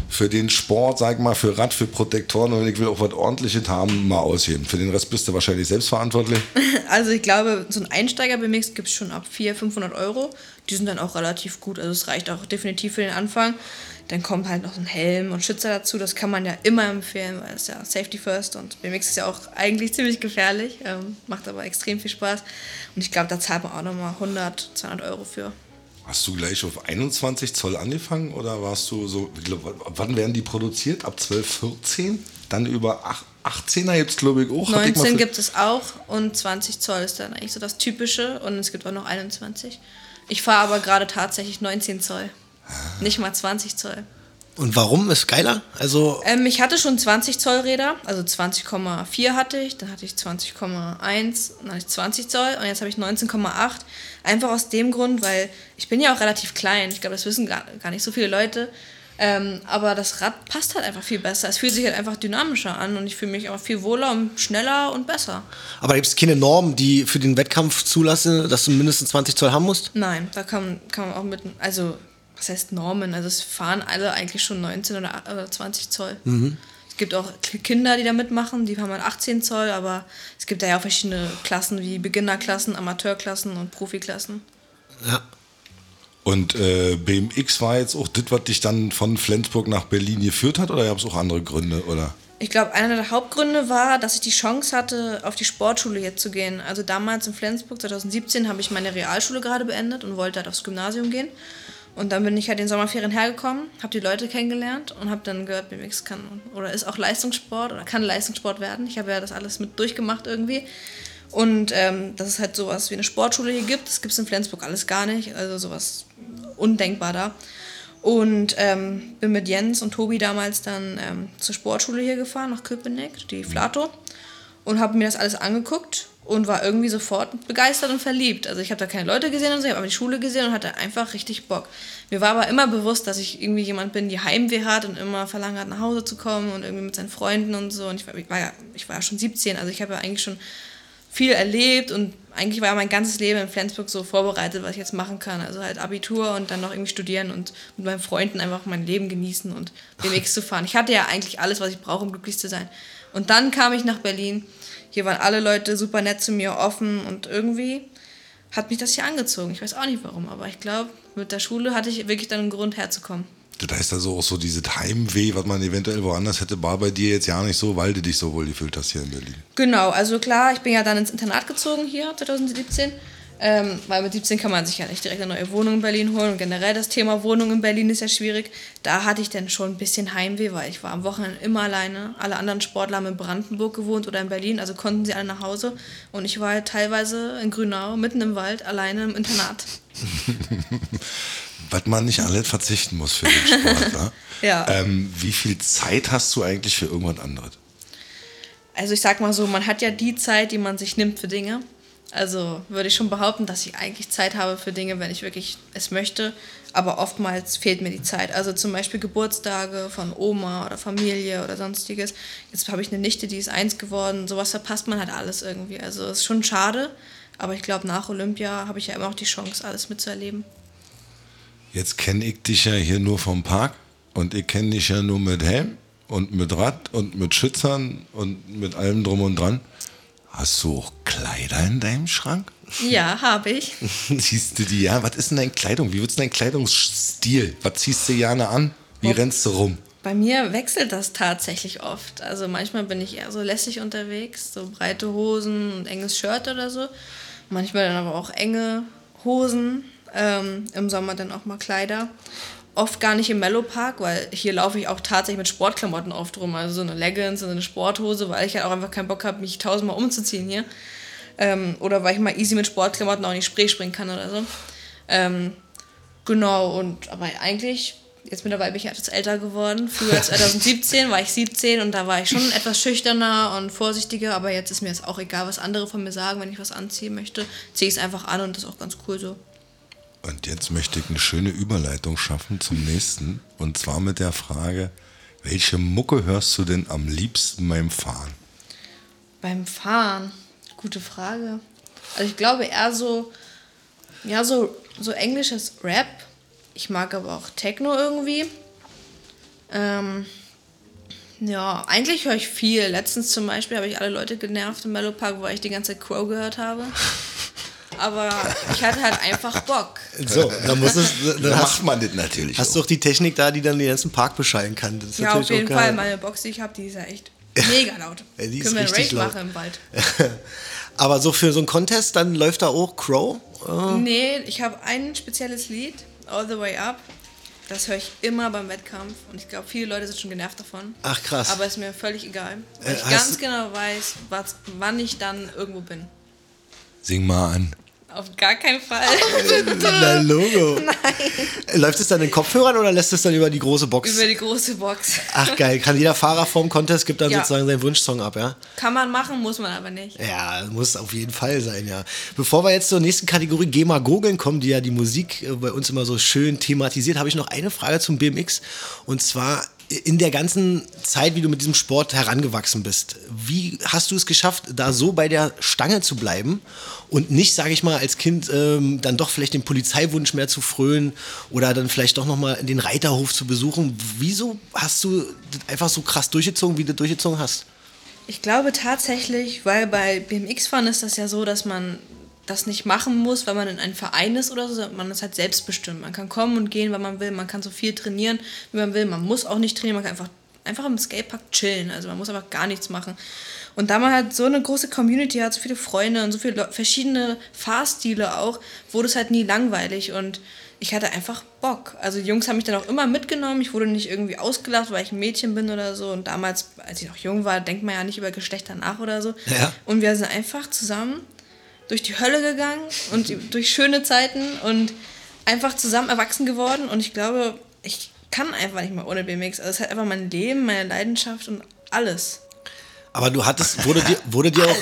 für den Sport, sag mal, für Rad, für Protektoren und ich will auch was ordentliches haben, mal ausheben? Für den Rest bist du wahrscheinlich selbst verantwortlich. Also ich glaube, so ein Einsteiger-BMX gibt es schon ab 400, 500 Euro. Die sind dann auch relativ gut. Also es reicht auch definitiv für den Anfang. Dann kommt halt noch so ein Helm und Schützer dazu. Das kann man ja immer empfehlen, weil es ja Safety First und BMX ist ja auch eigentlich ziemlich gefährlich. Ähm, macht aber extrem viel Spaß. Und ich glaube, da zahlt man auch nochmal 100, 200 Euro für. Hast du gleich auf 21 Zoll angefangen oder warst du so, wann werden die produziert? Ab 12, 14? Dann über ach- 18er jetzt glaube ich auch. Hab ich mal 19 für- gibt es auch und 20 Zoll ist dann eigentlich so das Typische. Und es gibt auch noch 21. Ich fahre aber gerade tatsächlich 19 Zoll. Nicht mal 20 Zoll. Und warum ist geiler? Also, Ähm, ich hatte schon 20 Zoll Räder, also 20,4 hatte ich, dann hatte ich 20,1, dann hatte ich 20 Zoll und jetzt habe ich 19,8. Einfach aus dem Grund, weil ich bin ja auch relativ klein. Ich glaube, das wissen gar, gar nicht so viele Leute. Ähm, aber das Rad passt halt einfach viel besser. Es fühlt sich halt einfach dynamischer an und ich fühle mich auch viel wohler und schneller und besser. Aber gibt es keine Norm, die für den Wettkampf zulassen, dass du mindestens 20 Zoll haben musst? Nein, da kann, kann man auch mit, also was heißt Normen? Also es fahren alle eigentlich schon 19 oder, oder 20 Zoll. Es gibt auch Kinder, die da mitmachen, die haben halt 18 Zoll, aber es gibt da ja auch verschiedene Klassen wie Beginnerklassen, Amateurklassen und Profiklassen. Ja. Und äh, BMX war jetzt auch das, was dich dann von Flensburg nach Berlin geführt hat, oder gab es auch andere Gründe, oder? Ich glaube, einer der Hauptgründe war, dass ich die Chance hatte, auf die Sportschule jetzt zu gehen. Also damals in Flensburg, 2017, habe ich meine Realschule gerade beendet und wollte halt aufs Gymnasium gehen. Und dann bin ich halt in den Sommerferien hergekommen, habe die Leute kennengelernt und habe dann gehört, BMX kann oder ist auch Leistungssport oder kann Leistungssport werden. Ich habe ja das alles mit durchgemacht irgendwie. Und ähm, dass es halt sowas wie eine Sportschule hier gibt, das gibt es in Flensburg alles gar nicht. Also sowas undenkbar da. Und ähm, bin mit Jens und Tobi damals dann ähm, zur Sportschule hier gefahren, nach Köpenick, die Flato. Und habe mir das alles angeguckt und war irgendwie sofort begeistert und verliebt. Also ich habe da keine Leute gesehen und so, ich habe aber die Schule gesehen und hatte einfach richtig Bock. Mir war aber immer bewusst, dass ich irgendwie jemand bin, die Heimweh hat und immer verlangt hat, nach Hause zu kommen und irgendwie mit seinen Freunden und so. Und ich war, ich war, ja, ich war ja schon 17, also ich habe ja eigentlich schon viel erlebt und eigentlich war ja mein ganzes Leben in Flensburg so vorbereitet, was ich jetzt machen kann. Also halt Abitur und dann noch irgendwie studieren und mit meinen Freunden einfach mein Leben genießen und BMX zu fahren. Ich hatte ja eigentlich alles, was ich brauche, um glücklich zu sein. Und dann kam ich nach Berlin. Hier waren alle Leute super nett zu mir, offen und irgendwie hat mich das hier angezogen. Ich weiß auch nicht warum, aber ich glaube, mit der Schule hatte ich wirklich dann einen Grund herzukommen. Das heißt also auch so dieses Heimweh, was man eventuell woanders hätte, war bei dir jetzt ja nicht so, weil du dich so wohl gefühlt hast hier in Berlin. Genau, also klar, ich bin ja dann ins Internat gezogen hier 2017. Ähm, weil mit 17 kann man sich ja nicht direkt eine neue Wohnung in Berlin holen. Und generell das Thema Wohnung in Berlin ist ja schwierig. Da hatte ich dann schon ein bisschen Heimweh, weil ich war am Wochenende immer alleine. Alle anderen Sportler haben in Brandenburg gewohnt oder in Berlin, also konnten sie alle nach Hause. Und ich war halt teilweise in Grünau, mitten im Wald, alleine im Internat. Was man nicht alles verzichten muss für den Sport. Ja. Ähm, wie viel Zeit hast du eigentlich für irgendwas anderes? Also ich sag mal so, man hat ja die Zeit, die man sich nimmt für Dinge. Also würde ich schon behaupten, dass ich eigentlich Zeit habe für Dinge, wenn ich wirklich es möchte. Aber oftmals fehlt mir die Zeit. Also zum Beispiel Geburtstage von Oma oder Familie oder sonstiges. Jetzt habe ich eine Nichte, die ist eins geworden. Sowas verpasst man halt alles irgendwie. Also ist schon schade. Aber ich glaube, nach Olympia habe ich ja immer noch die Chance, alles mitzuerleben. Jetzt kenne ich dich ja hier nur vom Park und ich kenne dich ja nur mit Helm und mit Rad und mit Schützern und mit allem drum und dran. Hast du auch Kleider in deinem Schrank? Ja, habe ich. Siehst du die ja? Was ist denn deine Kleidung? Wie wird dein Kleidungsstil? Was ziehst du gerne an? Wie rennst du rum? Bei mir wechselt das tatsächlich oft. Also manchmal bin ich eher so lässig unterwegs, so breite Hosen und enges Shirt oder so. Manchmal dann aber auch enge Hosen. Ähm, Im Sommer dann auch mal Kleider. Oft gar nicht im Mellow Park, weil hier laufe ich auch tatsächlich mit Sportklamotten oft rum. Also so eine Leggings und eine Sporthose, weil ich halt auch einfach keinen Bock habe, mich tausendmal umzuziehen hier. Ähm, oder weil ich mal easy mit Sportklamotten auch die Spree springen kann oder so. Ähm, genau, und aber eigentlich, jetzt mittlerweile bin ich etwas älter geworden. Früher 2017 war ich 17 und da war ich schon etwas schüchterner und vorsichtiger, aber jetzt ist mir es auch egal, was andere von mir sagen, wenn ich was anziehen möchte. Ziehe ich es einfach an und das ist auch ganz cool so. Und jetzt möchte ich eine schöne Überleitung schaffen zum nächsten. Und zwar mit der Frage, welche Mucke hörst du denn am liebsten beim Fahren? Beim Fahren, gute Frage. Also ich glaube eher so, ja, so, so englisches Rap. Ich mag aber auch Techno irgendwie. Ähm, ja, eigentlich höre ich viel. Letztens zum Beispiel habe ich alle Leute genervt im Mellow Park, weil ich die ganze Zeit Crow gehört habe. Aber ich hatte halt einfach Bock. So, dann muss es. Da Dann hast, macht man das natürlich. hast auch. du auch die Technik da, die dann den ganzen Park beschallen kann. Das ist Ja, auf jeden auch Fall. Meine Box, die ich habe, die ist ja echt mega laut. Ja, die ist Können wir einen laut. machen im Wald? Aber so für so einen Contest, dann läuft da auch Crow. Äh, Nee, ich habe ein spezielles Lied, All the Way Up. Das höre ich immer beim Wettkampf und ich glaube, viele Leute sind schon genervt davon. Ach, krass. Aber ist mir völlig egal, weil Äh, ich ganz genau weiß, was, wann ich dann irgendwo bin. Sing mal an. Auf gar keinen Fall. Na, Logo. Nein. Läuft es dann in Kopfhörern oder lässt es dann über die große Box? Über die große Box. Ach geil, kann jeder Fahrer vorm Contest gibt dann Ja. sozusagen seinen Wunschsong ab, ja? Kann man machen, muss man aber nicht. Ja, muss auf jeden Fall sein, ja. Bevor wir jetzt zur nächsten Kategorie GEMA Gogeln kommen, die ja die Musik äh, bei uns immer so schön thematisiert, habe ich noch eine Frage zum BMX. Und zwar in der ganzen Zeit, wie du mit diesem Sport herangewachsen bist, wie hast du es geschafft, da so bei der Stange zu bleiben und nicht, sage ich mal, als Kind ähm, dann doch vielleicht den Polizeiwunsch mehr zu frönen oder dann vielleicht doch nochmal den Reiterhof zu besuchen? Wieso hast du das einfach so krass durchgezogen, wie du durchgezogen hast? Ich glaube tatsächlich, weil bei BMX-Fahren ist das ja so, dass man das nicht machen muss, weil man in einem Verein ist oder so, sondern man ist halt selbstbestimmt. Man kann kommen und gehen, wann man will, man kann so viel trainieren, wie man will. Man muss auch nicht trainieren, man kann einfach, einfach im Skatepark chillen. Also man muss einfach gar nichts machen. Und da man halt so eine große Community hat, so viele Freunde und so viele verschiedene Fahrstile auch, wurde es halt nie langweilig und ich hatte einfach Bock. Also die Jungs haben mich dann auch immer mitgenommen. Ich wurde nicht irgendwie ausgelacht, weil ich ein Mädchen bin oder so. Und damals, als ich noch jung war, denkt man ja nicht über Geschlechter nach oder so. Ja. Und wir sind einfach zusammen durch die Hölle gegangen und durch schöne Zeiten und einfach zusammen erwachsen geworden. Und ich glaube, ich kann einfach nicht mehr ohne BMX. Also es ist halt einfach mein Leben, meine Leidenschaft und alles. Aber du hattest, wurde dir, wurde dir auch,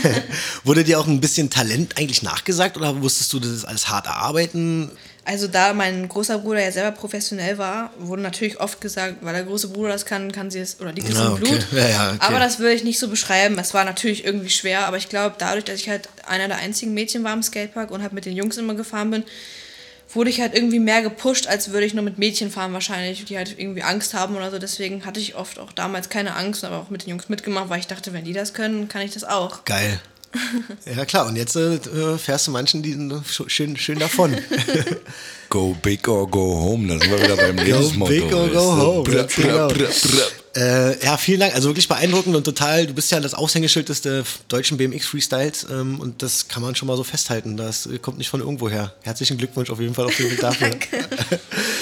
wurde dir auch ein bisschen Talent eigentlich nachgesagt oder wusstest du das alles hart erarbeiten? Also da mein großer Bruder ja selber professionell war, wurde natürlich oft gesagt, weil der große Bruder das kann, kann sie es, oder liegt es Ja, im okay. Blut. Ja, ja, okay. Aber das würde ich nicht so beschreiben. Es war natürlich irgendwie schwer, aber ich glaube, dadurch, dass ich halt einer der einzigen Mädchen war im Skatepark und halt mit den Jungs immer gefahren bin, wurde ich halt irgendwie mehr gepusht, als würde ich nur mit Mädchen fahren wahrscheinlich, die halt irgendwie Angst haben oder so. Deswegen hatte ich oft auch damals keine Angst, aber auch mit den Jungs mitgemacht, weil ich dachte, wenn die das können, kann ich das auch. Geil. Ja klar, und jetzt äh, fährst du manchen die sch- schön, schön davon. Go big or go home, da sind wir wieder beim Lebensmotto. big or go home, Brr, brr, brr, äh, ja, vielen Dank. Also wirklich beeindruckend und total, du bist ja das Aushängeschild des äh, deutschen BMX-Freestyles ähm, und das kann man schon mal so festhalten. Das äh, kommt nicht von irgendwo her. Herzlichen Glückwunsch auf jeden Fall auf den Weg dafür.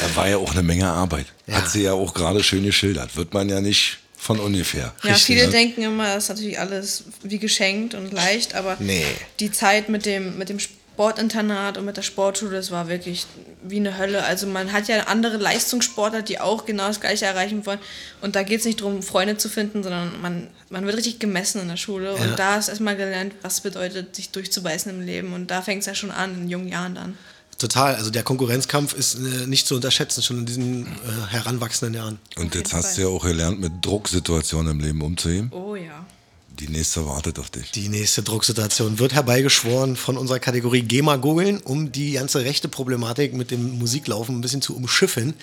Da war ja auch eine Menge Arbeit. Ja. Hat sie ja auch gerade schön geschildert. Wird man ja nicht von ungefähr. Ja, Richtig, viele ne? denken immer, das ist natürlich alles wie geschenkt und leicht, aber Nee. die Zeit mit dem, mit dem Sportinternat und mit der Sportschule, das war wirklich wie eine Hölle. Also man hat ja andere Leistungssportler, die auch genau das Gleiche erreichen wollen. Und da geht es nicht darum, Freunde zu finden, sondern man, man wird richtig gemessen in der Schule. Ja. Und da ist erstmal gelernt, was bedeutet, sich durchzubeißen im Leben. Und da fängt es ja schon an, in jungen Jahren dann. Total. Also der Konkurrenzkampf ist äh, nicht zu unterschätzen, schon in diesen äh, heranwachsenden Jahren. Und jetzt hast Fall. du ja auch gelernt, mit Drucksituationen im Leben umzugehen. Oh ja. Die nächste wartet auf dich. Die nächste Drucksituation wird herbeigeschworen von unserer Kategorie GEMA googeln, um die ganze rechte Problematik mit dem Musiklaufen ein bisschen zu umschiffen.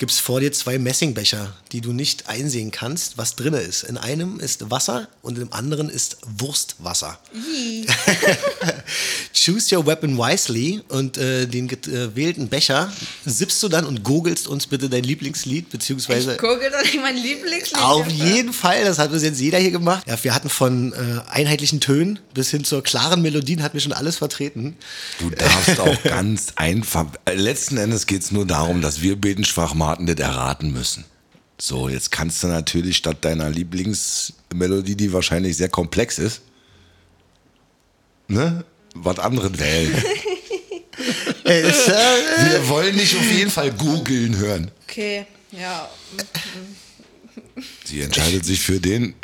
Gibt es vor dir zwei Messingbecher, die du nicht einsehen kannst, was drin ist. In einem ist Wasser und im anderen ist Wurstwasser. Choose your weapon wisely und äh, den gewählten Becher sippst du dann und googelst uns bitte dein Lieblingslied, beziehungsweise Ich gucke doch nicht mein Lieblingslied. auf jeden Fall, das hat bis jetzt jeder hier gemacht. Ja, wir hatten von äh, einheitlichen Tönen bis hin zur klaren Melodien, hatten wir schon alles vertreten. Du darfst auch ganz einfach. äh, Letzten Endes geht es nur darum, dass wir beiden Schwachmaten das erraten müssen. So, jetzt kannst du natürlich statt deiner Lieblingsmelodie, die wahrscheinlich sehr komplex ist, ne, was anderes wählen. Äh, äh, Wir wollen nicht auf jeden Fall googeln hören. Okay, ja. Sie entscheidet sich für den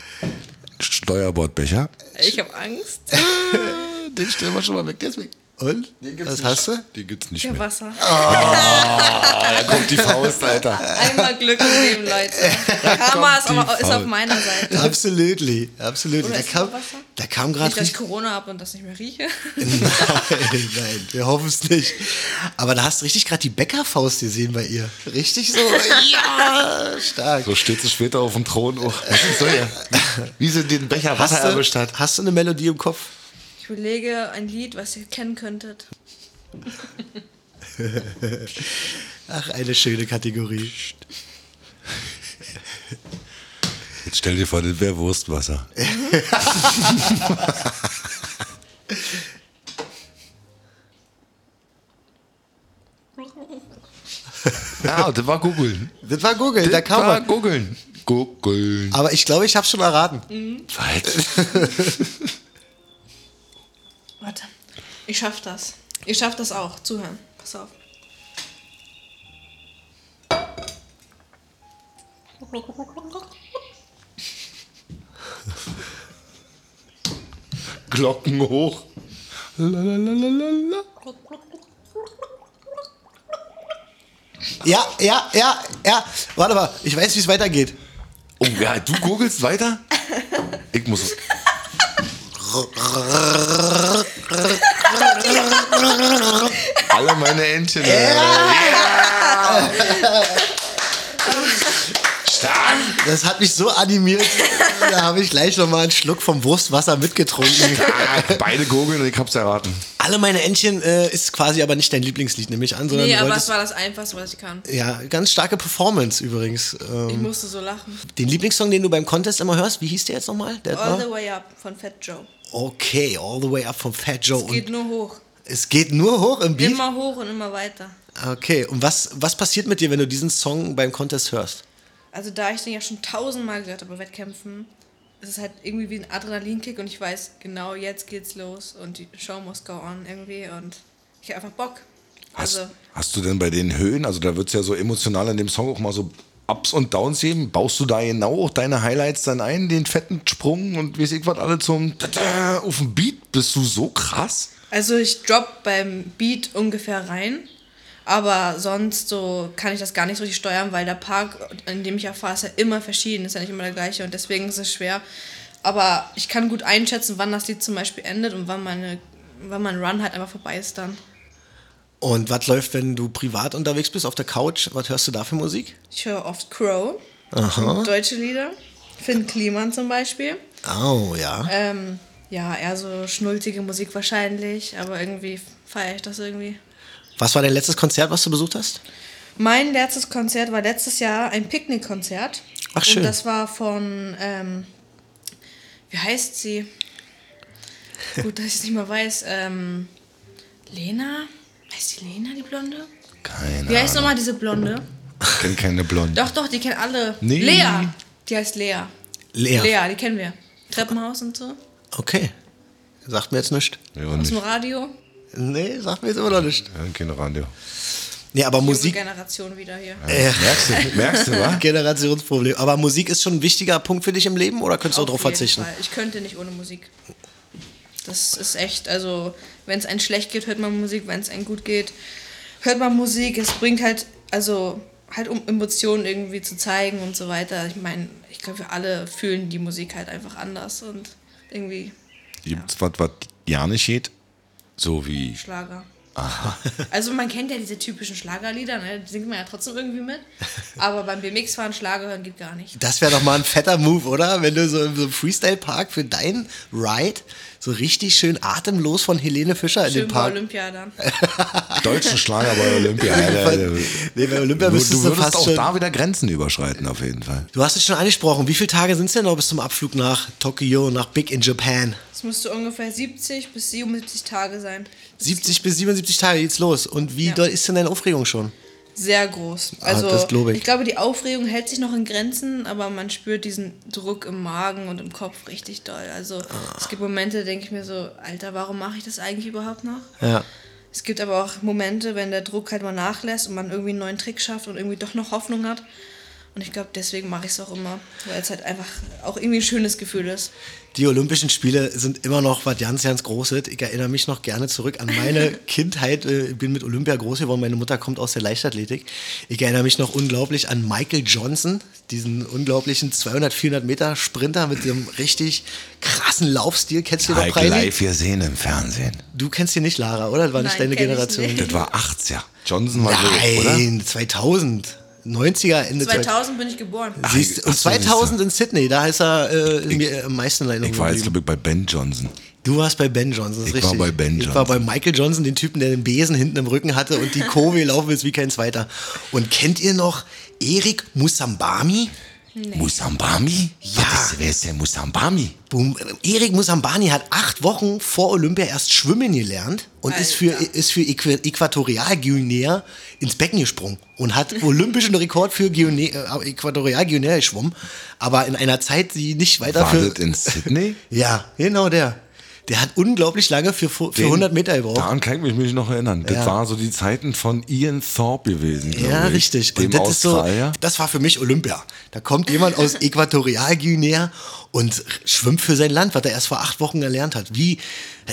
Steuerbordbecher. Ich habe Angst. den stellen wir schon mal weg, weg. Und? Was hast du? Die gibt's nicht Für mehr. Wasser. Da kommt die Faust, Alter. Einmal Glück im Leben, Leute. Karma ist, aber, ist auf meiner Seite. Absolutely, absolutely. Oder Da ist kam, da kam gerade Nicht, dass ich richtig. Corona habe und das nicht mehr rieche. Nein, nein, wir hoffen es nicht. Aber da hast du richtig gerade die Bäckerfaust gesehen bei ihr. Richtig so. Ja, stark. So steht sie später auf dem Thron. Oh, was ist so hier? Wie sie den Becher Wasser Hast du, erwischt hat. hast du eine Melodie im Kopf? Ich überlege ein Lied, was ihr kennen könntet. Ach, eine schöne Kategorie. Jetzt stell dir vor, das wäre Wurstwasser. ja, das war googeln. Das war Google, da Das kam war man. googeln. Googeln. Aber ich glaube, ich habe schon erraten. Was? Warte. Ich schaff das. Ihr schafft das auch. Zuhören. Pass auf. Glocken hoch. Lalalala. Ja, ja, ja, ja. Warte mal, ich weiß, wie es weitergeht. Oh ja, du googelst weiter? Ich muss. Alle meine Entchen. Ja. Stark. Das hat mich so animiert. da habe ich gleich nochmal einen Schluck vom Wurstwasser mitgetrunken. Beide googeln und ich hab's erraten. Alle meine Entchen äh, ist quasi aber nicht dein Lieblingslied, nehme ich an, sondern Nee, aber wolltest, es war das Einfachste, was ich kann. ja, ganz starke Performance übrigens. Ähm, Ich musste so lachen. den Lieblingssong, den du beim Contest immer hörst, wie hieß der jetzt nochmal? Der All war? the way up von Fat Joe. Okay, All the Way Up von Fat Joe. Es geht und nur hoch. es geht nur hoch im Beat? Immer hoch und immer weiter. Okay, und was, was passiert mit dir, wenn du diesen Song beim Contest hörst? Also da ich den ja schon tausendmal gehört habe bei Wettkämpfen, ist es halt irgendwie wie ein Adrenalinkick und ich weiß, genau jetzt geht's los und die Show muss go on irgendwie und ich habe einfach Bock. Hast, Also hast du denn bei den Höhen, also da wird's ja so emotional in dem Song auch mal so Ups und Downs geben. Baust du da genau auch deine Highlights dann ein, den fetten Sprung und weiß ich was alle zum Tada auf dem Beat? Bist du so krass? Also ich drop beim Beat ungefähr rein, aber sonst so kann ich das gar nicht so richtig steuern, weil der Park, in dem ich ja fahre, ist ja immer verschieden, ist ja nicht immer der gleiche und deswegen ist es schwer. Aber ich kann gut einschätzen, wann das Lied zum Beispiel endet und wann meine, wann mein Run halt einfach vorbei ist dann. Und was läuft, wenn du privat unterwegs bist, auf der Couch? Was hörst du da für Musik? Ich höre oft Crow, deutsche Lieder, Finn Kliman zum Beispiel. Oh, ja. Ähm, ja, eher so schnulzige Musik wahrscheinlich, aber irgendwie feiere ich das irgendwie. Was war dein letztes Konzert, was du besucht hast? Mein letztes Konzert war letztes Jahr ein Picknickkonzert. Ach, schön. Und das war von, ähm, wie heißt sie? Gut, dass ich es nicht mehr weiß. Ähm, Lena? Heißt die Lena, die Blonde? Keine Wie heißt Ahnung. nochmal diese Blonde? Ich kenn keine Blonde. Doch, doch, die kennen alle. Nee. Lea. Die heißt Lea. Lea. Lea, die kennen wir. Treppenhaus und so. Okay. Sagt mir jetzt nichts. Ja, Aus nicht. dem Radio. Nee, sagt mir jetzt immer noch nicht. Ja, kein Radio. Nee, aber Junge Musik. Generation wieder hier. Merkst du, merkst du, wa? Generationsproblem. Aber Musik ist schon ein wichtiger Punkt für dich im Leben oder könntest du auch Auf darauf verzichten? Fall. Ich könnte nicht ohne Musik. Das ist echt, also wenn es einem schlecht geht, hört man Musik, wenn es einem gut geht, hört man Musik. Es bringt halt, also halt um Emotionen irgendwie zu zeigen und so weiter. Ich meine, ich glaube, wir alle fühlen die Musik halt einfach anders und irgendwie Gibt's was, was ja nicht geht? So wie. Schlager. Also man kennt ja diese typischen Schlagerlieder, ne? die singt man ja trotzdem irgendwie mit. Aber beim BMX fahren Schlager hören geht gar nicht. Das wäre doch mal ein fetter Move, oder? Wenn du so im so Freestyle-Park für deinen Ride so richtig schön atemlos von Helene Fischer in Schön den bei Park. Olympia dann. Deutschen Schlager bei Olympia. Alter, Nee, bei Olympia du, müsstest du du würdest fast auch schon. da wieder Grenzen überschreiten, auf jeden Fall. Du hast es schon angesprochen. Wie viele Tage sind es denn noch bis zum Abflug nach Tokio, nach Big in Japan? Es müsste ungefähr 70 bis 77 Tage sein. 70 bis 77 Tage geht's los. Und wie Ja. doll ist denn deine Aufregung schon? Sehr groß. Ah, Also das glaub ich. ich glaube, die Aufregung hält sich noch in Grenzen, aber man spürt diesen Druck im Magen und im Kopf richtig doll. Also es gibt Momente, da denke ich mir so, Alter, warum mache ich das eigentlich überhaupt noch? Ja. Es gibt aber auch Momente, wenn der Druck halt mal nachlässt und man irgendwie einen neuen Trick schafft und irgendwie doch noch Hoffnung hat. Und ich glaube, deswegen mache ich es auch immer, weil es halt einfach auch irgendwie ein schönes Gefühl ist. Die Olympischen Spiele sind immer noch was ganz, ganz Großes. Ich erinnere mich noch gerne zurück an meine Kindheit. Äh, Ich bin mit Olympia groß geworden. Meine Mutter kommt aus der Leichtathletik. Ich erinnere mich noch unglaublich an Michael Johnson, diesen unglaublichen 200, 400 Meter Sprinter mit dem richtig krassen Laufstil. Kennst du den noch, live gesehen im Fernsehen. Du kennst ihn nicht, Lara, oder? Das war nicht Nein, deine kenn ich Generation. nicht. Das war 80er. Johnson war so, oder? Nein, 2000. 90er, Ende 2000. 2000 bin ich geboren. Siehst, Ach und so, 2000 in Sydney, da ist er äh, mir am meisten Erinnerung Ich war jetzt, glaube ich, bei Ben Johnson. Du warst bei Ben Johnson, das ist Ich war richtig. bei Ben Ich war bei Johnson. Michael Johnson, den Typen, der den Besen hinten im Rücken hatte und die Kurve gelaufen ist wie kein zweiter. Und kennt ihr noch Erik Musambami? Musambami? Ja. Was ist, wer ist denn Musambami? Boom. Erik Musambani hat acht Wochen vor Olympia erst schwimmen gelernt und ist für, Alter. ist für Äqu- Äquatorialguinea ins Becken gesprungen und hat olympischen Rekord für Guinea, äh, Äquatorialguinea geschwommen, aber in einer Zeit, die nicht weiter War für... in Sydney? Ja, genau der. Der hat unglaublich lange für, für Den- 100 Meter gebraucht. Daran kann ich mich noch erinnern. Das Ja. war so die Zeiten von Ian Thorpe gewesen. Ja, ich. richtig. Dem Und das ist so, Australier. das war für mich Olympia. Da kommt jemand aus Äquatorialguinea und schwimmt für sein Land, was er erst vor acht Wochen gelernt hat. Wie,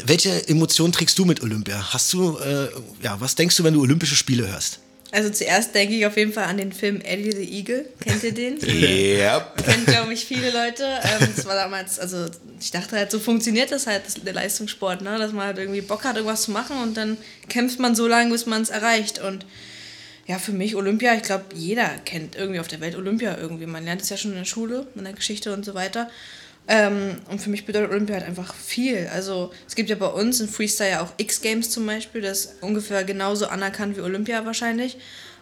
welche Emotionen trägst du mit Olympia? Hast du, äh, ja, was denkst du, wenn du Olympische Spiele hörst? Also zuerst denke ich auf jeden Fall an den Film Eddie the Eagle. Kennt ihr den? Yep. Kennen, glaube ich, viele Leute. Ähm, das war damals, also ich dachte halt, so funktioniert das halt, das, der Leistungssport, ne? dass man halt irgendwie Bock hat, irgendwas zu machen und dann kämpft man so lange, bis man es erreicht. Und ja, für mich Olympia, ich glaube, jeder kennt irgendwie auf der Welt Olympia irgendwie. Man lernt es ja schon in der Schule, in der Geschichte und so weiter. Ähm, und für mich bedeutet Olympia halt einfach viel. Also es gibt ja bei uns in Freestyle ja auch X-Games zum Beispiel, das ist ungefähr genauso anerkannt wie Olympia wahrscheinlich.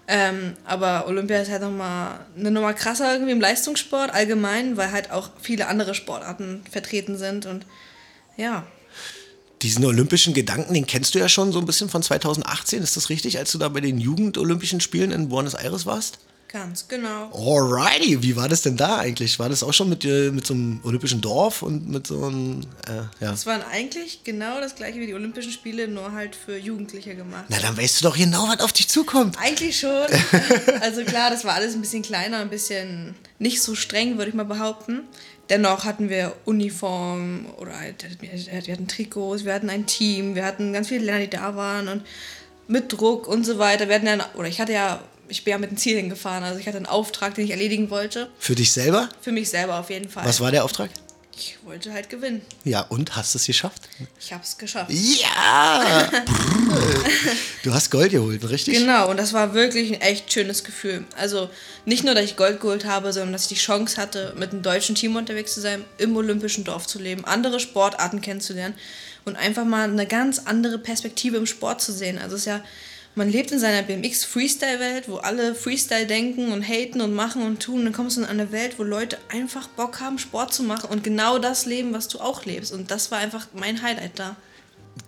Ähm, aber Olympia ist halt nochmal eine Nummer krasser irgendwie im Leistungssport allgemein, weil halt auch viele andere Sportarten vertreten sind und ja. Diesen olympischen Gedanken, den kennst du ja schon so ein bisschen von 2018, ist das richtig, als du da bei den Jugendolympischen Spielen in Buenos Aires warst? Ganz genau. Alrighty, wie war das denn da eigentlich? War das auch schon mit, äh, mit so einem olympischen Dorf und mit so einem, äh, ja. Es waren eigentlich genau das gleiche wie die Olympischen Spiele, nur halt für Jugendliche gemacht. Na, dann weißt du doch genau, was auf dich zukommt. Eigentlich schon. Also klar, das war alles ein bisschen kleiner, ein bisschen nicht so streng, würde ich mal behaupten. Dennoch hatten wir Uniform oder halt, wir hatten Trikots, wir hatten ein Team, wir hatten ganz viele Länder, die da waren und mit Druck und so weiter. Wir hatten ja, oder ich hatte ja, ich bin ja mit einem Ziel hingefahren, also ich hatte einen Auftrag, den ich erledigen wollte. Für dich selber? Für mich selber auf jeden Fall. Was war der Auftrag? Ich wollte halt gewinnen. Ja, und hast du es geschafft? Ich habe es geschafft. Ja! du hast Gold geholt, richtig? Genau, und das war wirklich ein echt schönes Gefühl. Also nicht nur, dass ich Gold geholt habe, sondern dass ich die Chance hatte, mit einem deutschen Team unterwegs zu sein, im olympischen Dorf zu leben, andere Sportarten kennenzulernen und einfach mal eine ganz andere Perspektive im Sport zu sehen. Also es ist ja, man lebt in seiner BMX-Freestyle-Welt, wo alle Freestyle denken und haten und machen und tun. Und dann kommst du in eine Welt, wo Leute einfach Bock haben, Sport zu machen und genau das leben, was du auch lebst. Und das war einfach mein Highlight da.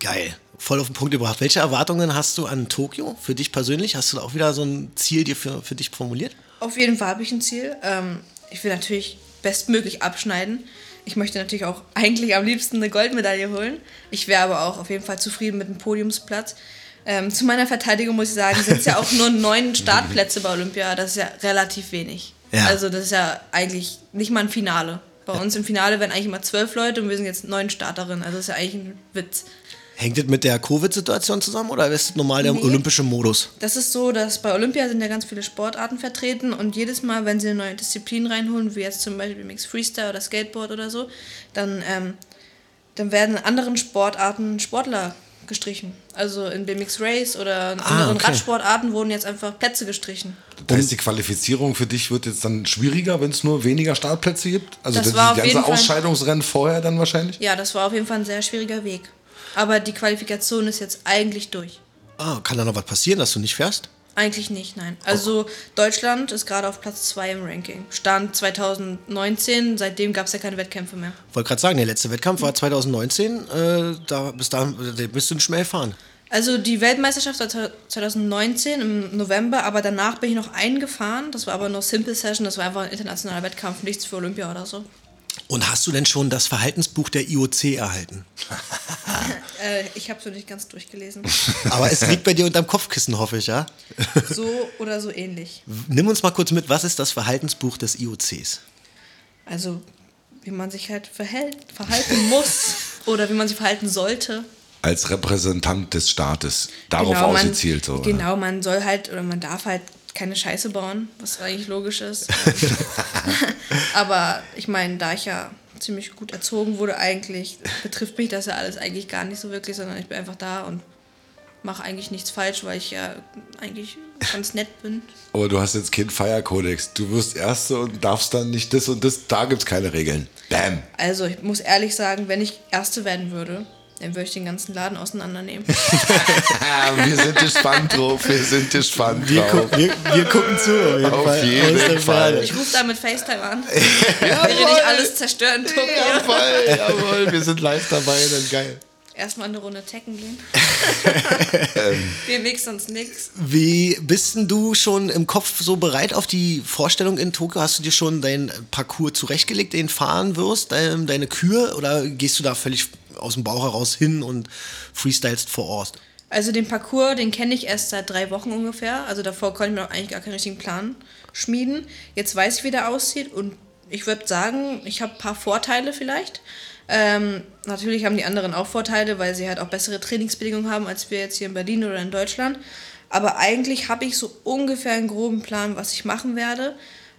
Geil. Voll auf den Punkt gebracht. Welche Erwartungen hast du an Tokio für dich persönlich? Hast du da auch wieder so ein Ziel dir für, für dich formuliert? Auf jeden Fall habe ich ein Ziel. Ähm, ich will natürlich bestmöglich abschneiden. Ich möchte natürlich auch eigentlich am liebsten eine Goldmedaille holen. Ich wäre aber auch auf jeden Fall zufrieden mit einem Podiumsplatz. Ähm, zu meiner Verteidigung muss ich sagen, sind es ja auch nur neun Startplätze bei Olympia. Das ist ja relativ wenig. Ja. Also das ist ja eigentlich nicht mal ein Finale. Bei uns im Finale werden eigentlich immer zwölf Leute und wir sind jetzt neun Starterinnen. Also das ist ja eigentlich ein Witz. Hängt das mit der Covid-Situation zusammen oder ist das normal der Nee. olympische Modus? Das ist so, dass bei Olympia sind ja ganz viele Sportarten vertreten und jedes Mal, wenn sie eine neue Disziplin reinholen, wie jetzt zum Beispiel Mix Freestyle oder Skateboard oder so, dann, ähm, dann werden anderen Sportarten Sportler gestrichen. Also in BMX Race oder in anderen okay. Radsportarten wurden jetzt einfach Plätze gestrichen. Das heißt, die Qualifizierung für dich wird jetzt dann schwieriger, wenn es nur weniger Startplätze gibt? Also Das das war die ganze Ausscheidungsrennen vorher dann wahrscheinlich? Ja, das war auf jeden Fall ein sehr schwieriger Weg. Aber die Qualifikation ist jetzt eigentlich durch. Ah, kann da noch was passieren, dass du nicht fährst? Eigentlich nicht, nein. Also Deutschland ist gerade auf Platz 2 im Ranking. Stand 2019, seitdem gab es ja keine Wettkämpfe mehr. Wollte gerade sagen, der letzte Wettkampf war 2019. Äh, da, bis dahin äh, bist du nicht mehr fahren. Also die Weltmeisterschaft war 2019 im November, aber danach bin ich noch eingefahren. Das war aber nur Simple Session, das war einfach ein internationaler Wettkampf, nichts für Olympia oder so. Und hast du denn schon das Verhaltensbuch der IOC erhalten? Äh, ich habe es noch nicht ganz durchgelesen. Aber es liegt bei dir unterm Kopfkissen, hoffe ich, ja? So oder so ähnlich. Nimm uns mal kurz mit, was ist das Verhaltensbuch des IOCs? Also wie man sich halt verhält, verhalten muss oder wie man sich verhalten sollte. Als Repräsentant des Staates. Darauf Genau, man- ausgezielt. So. Genau, man soll halt oder man darf halt keine Scheiße bauen, was eigentlich logisch ist. Aber ich meine, da ich ja ziemlich gut erzogen wurde, eigentlich betrifft mich das ja alles eigentlich gar nicht so wirklich, sondern ich bin einfach da und mache eigentlich nichts falsch, weil ich ja eigentlich ganz nett bin. Aber du hast jetzt keinen Feierkodex. Du wirst Erste und darfst dann nicht das und das. Da gibt es keine Regeln. Bam. Also ich muss ehrlich sagen, wenn ich Erste werden würde, dann würde ich den ganzen Laden auseinandernehmen. Wir sind gespannt drauf. Wir sind gespannt Wir, drauf. gucken, wir, wir gucken zu. Auf jeden Auf Fall. jeden Fall. Ich rufe da mit FaceTime an. Während ich alles zerstören in Tokio. Jawohl, jawohl, wir sind live dabei, dann geil. Erstmal eine Runde Tekken gehen. Ähm. BMX sonst nix. Wie bist denn du schon im Kopf so bereit auf die Vorstellung in Tokio? Hast du dir schon deinen Parcours zurechtgelegt, den fahren wirst, dein, deine Kür? Oder gehst du da völlig aus dem Bauch heraus hin und freestylst vor Ort? Also den Parcours, den kenne ich erst seit drei Wochen ungefähr. Also davor konnte ich mir noch eigentlich gar keinen richtigen Plan schmieden. Jetzt weiß ich, wie der aussieht und ich würde sagen, ich habe ein paar Vorteile vielleicht. Ähm, natürlich haben die anderen auch Vorteile, weil sie halt auch bessere Trainingsbedingungen haben als wir jetzt hier in Berlin oder in Deutschland. Aber eigentlich habe ich so ungefähr einen groben Plan, was ich machen werde.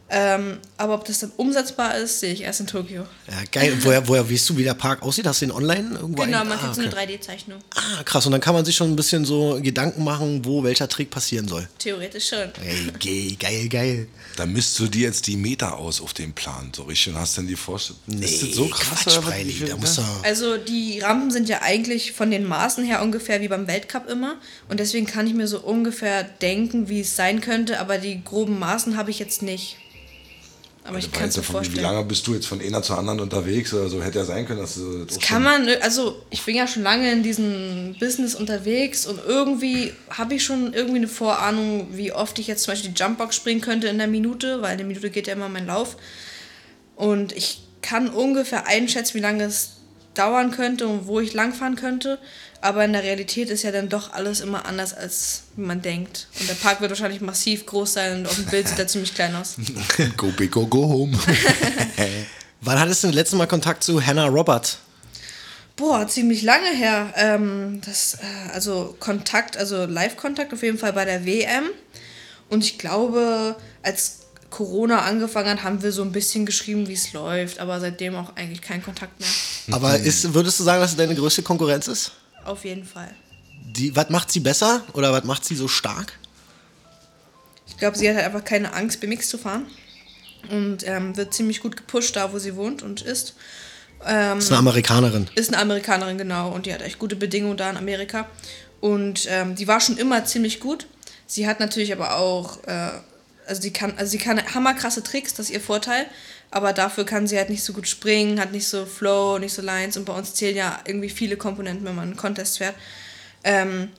Ähm, aber ob das dann umsetzbar ist, sehe ich erst in Tokio. Ja, geil. woher, woher weißt du, wie der Park aussieht? Hast du den online irgendwo Genau, ein- man ah, kriegt so okay. eine 3D-Zeichnung. Ah, krass. Und dann kann man sich schon ein bisschen so Gedanken machen, wo welcher Trick passieren soll. Theoretisch schon. Ey, geil, geil, geil. Da misst du dir jetzt die Meter aus auf dem Plan, so richtig, und hast dann die Vorstellung. Nee, ist das so krass? Quatsch, oder da muss er... Also die Rampen sind ja eigentlich von den Maßen her ungefähr wie beim Weltcup immer. Und deswegen kann ich mir so ungefähr denken, wie es sein könnte. Aber die groben Maßen habe ich jetzt nicht. Aber ich kann es mir von, wie vorstellen. lange bist du jetzt von einer zur anderen unterwegs oder so? Hätte ja sein können, dass du das Kann man, also ich bin ja schon lange in diesem Business unterwegs und irgendwie habe ich schon irgendwie eine Vorahnung, wie oft ich jetzt zum Beispiel die Jumpbox springen könnte in der Minute, weil in der Minute geht ja immer mein Lauf. Und ich kann ungefähr einschätzen, wie lange es dauern könnte und wo ich langfahren könnte. Aber in der Realität ist ja dann doch alles immer anders, als man denkt. Und der Park wird wahrscheinlich massiv groß sein und auf dem Bild sieht er ziemlich klein aus. Go big, go, go home. Wann hattest du das letzte Mal Kontakt zu Hannah Robert? Boah, ziemlich lange her. Ähm, das, äh, also Kontakt, also Live-Kontakt auf jeden Fall bei der WM. Und ich glaube, als Corona angefangen hat, haben wir so ein bisschen geschrieben, wie es läuft. Aber seitdem auch eigentlich kein Kontakt mehr. Aber ist, würdest du sagen, dass sie deine größte Konkurrenz ist? Auf jeden Fall. Die, was macht sie besser oder was macht sie so stark? Ich glaube, sie hat halt einfach keine Angst, BMX zu fahren. Und ähm, wird ziemlich gut gepusht, da wo sie wohnt und ist. Ähm, ist eine Amerikanerin. Ist eine Amerikanerin, genau. Und die hat echt gute Bedingungen da in Amerika. Und ähm, die war schon immer ziemlich gut. Sie hat natürlich aber auch, äh, also sie kann, also sie kann hammerkrasse Tricks, das ist ihr Vorteil. Aber dafür kann sie halt nicht so gut springen, hat nicht so Flow, nicht so Lines. Und bei uns zählen ja irgendwie viele Komponenten, wenn man einen Contest fährt. Ähm,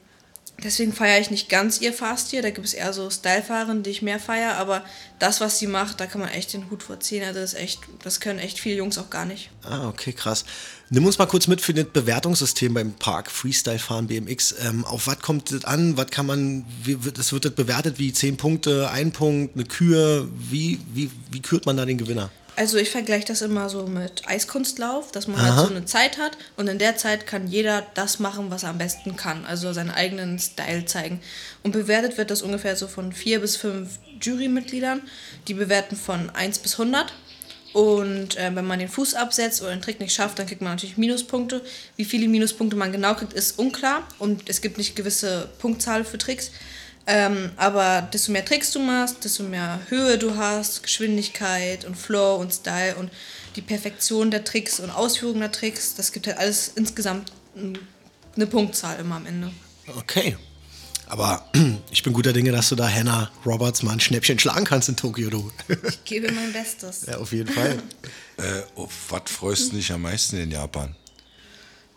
deswegen feiere ich nicht ganz ihr Fahrstil. Da gibt es eher so Stylefahrerinnen, die ich mehr feiere. Aber das, was sie macht, da kann man echt den Hut vorziehen. Also das echt, das können echt viele Jungs auch gar nicht. Ah, okay, krass. Nimm uns mal kurz mit für das Bewertungssystem beim Park Freestyle Fahren BMX. Ähm, auf was kommt das an? Was kann man, wie das, wird das bewertet wie 10 Punkte, ein Punkt, eine Kür? Wie, wie, wie kürt man da den Gewinner? Also ich vergleiche das immer so mit Eiskunstlauf, dass man Aha. halt so eine Zeit hat und in der Zeit kann jeder das machen, was er am besten kann, also seinen eigenen Style zeigen. Und bewertet wird das ungefähr so von vier bis fünf Jurymitgliedern, die bewerten von 1 bis 100. Und äh, wenn man den Fuß absetzt oder den Trick nicht schafft, dann kriegt man natürlich Minuspunkte. Wie viele Minuspunkte man genau kriegt, ist unklar und es gibt nicht gewisse Punktzahl für Tricks. Ähm, aber desto mehr Tricks du machst, desto mehr Höhe du hast, Geschwindigkeit und Flow und Style und die Perfektion der Tricks und Ausführung der Tricks, das gibt halt alles insgesamt eine Punktzahl immer am Ende. Okay. Aber ich bin guter Dinge, dass du da Hannah Roberts mal ein Schnäppchen schlagen kannst in Tokio, du. Ich gebe mein Bestes. ja, auf jeden Fall. äh, auf was freust du dich am meisten in Japan?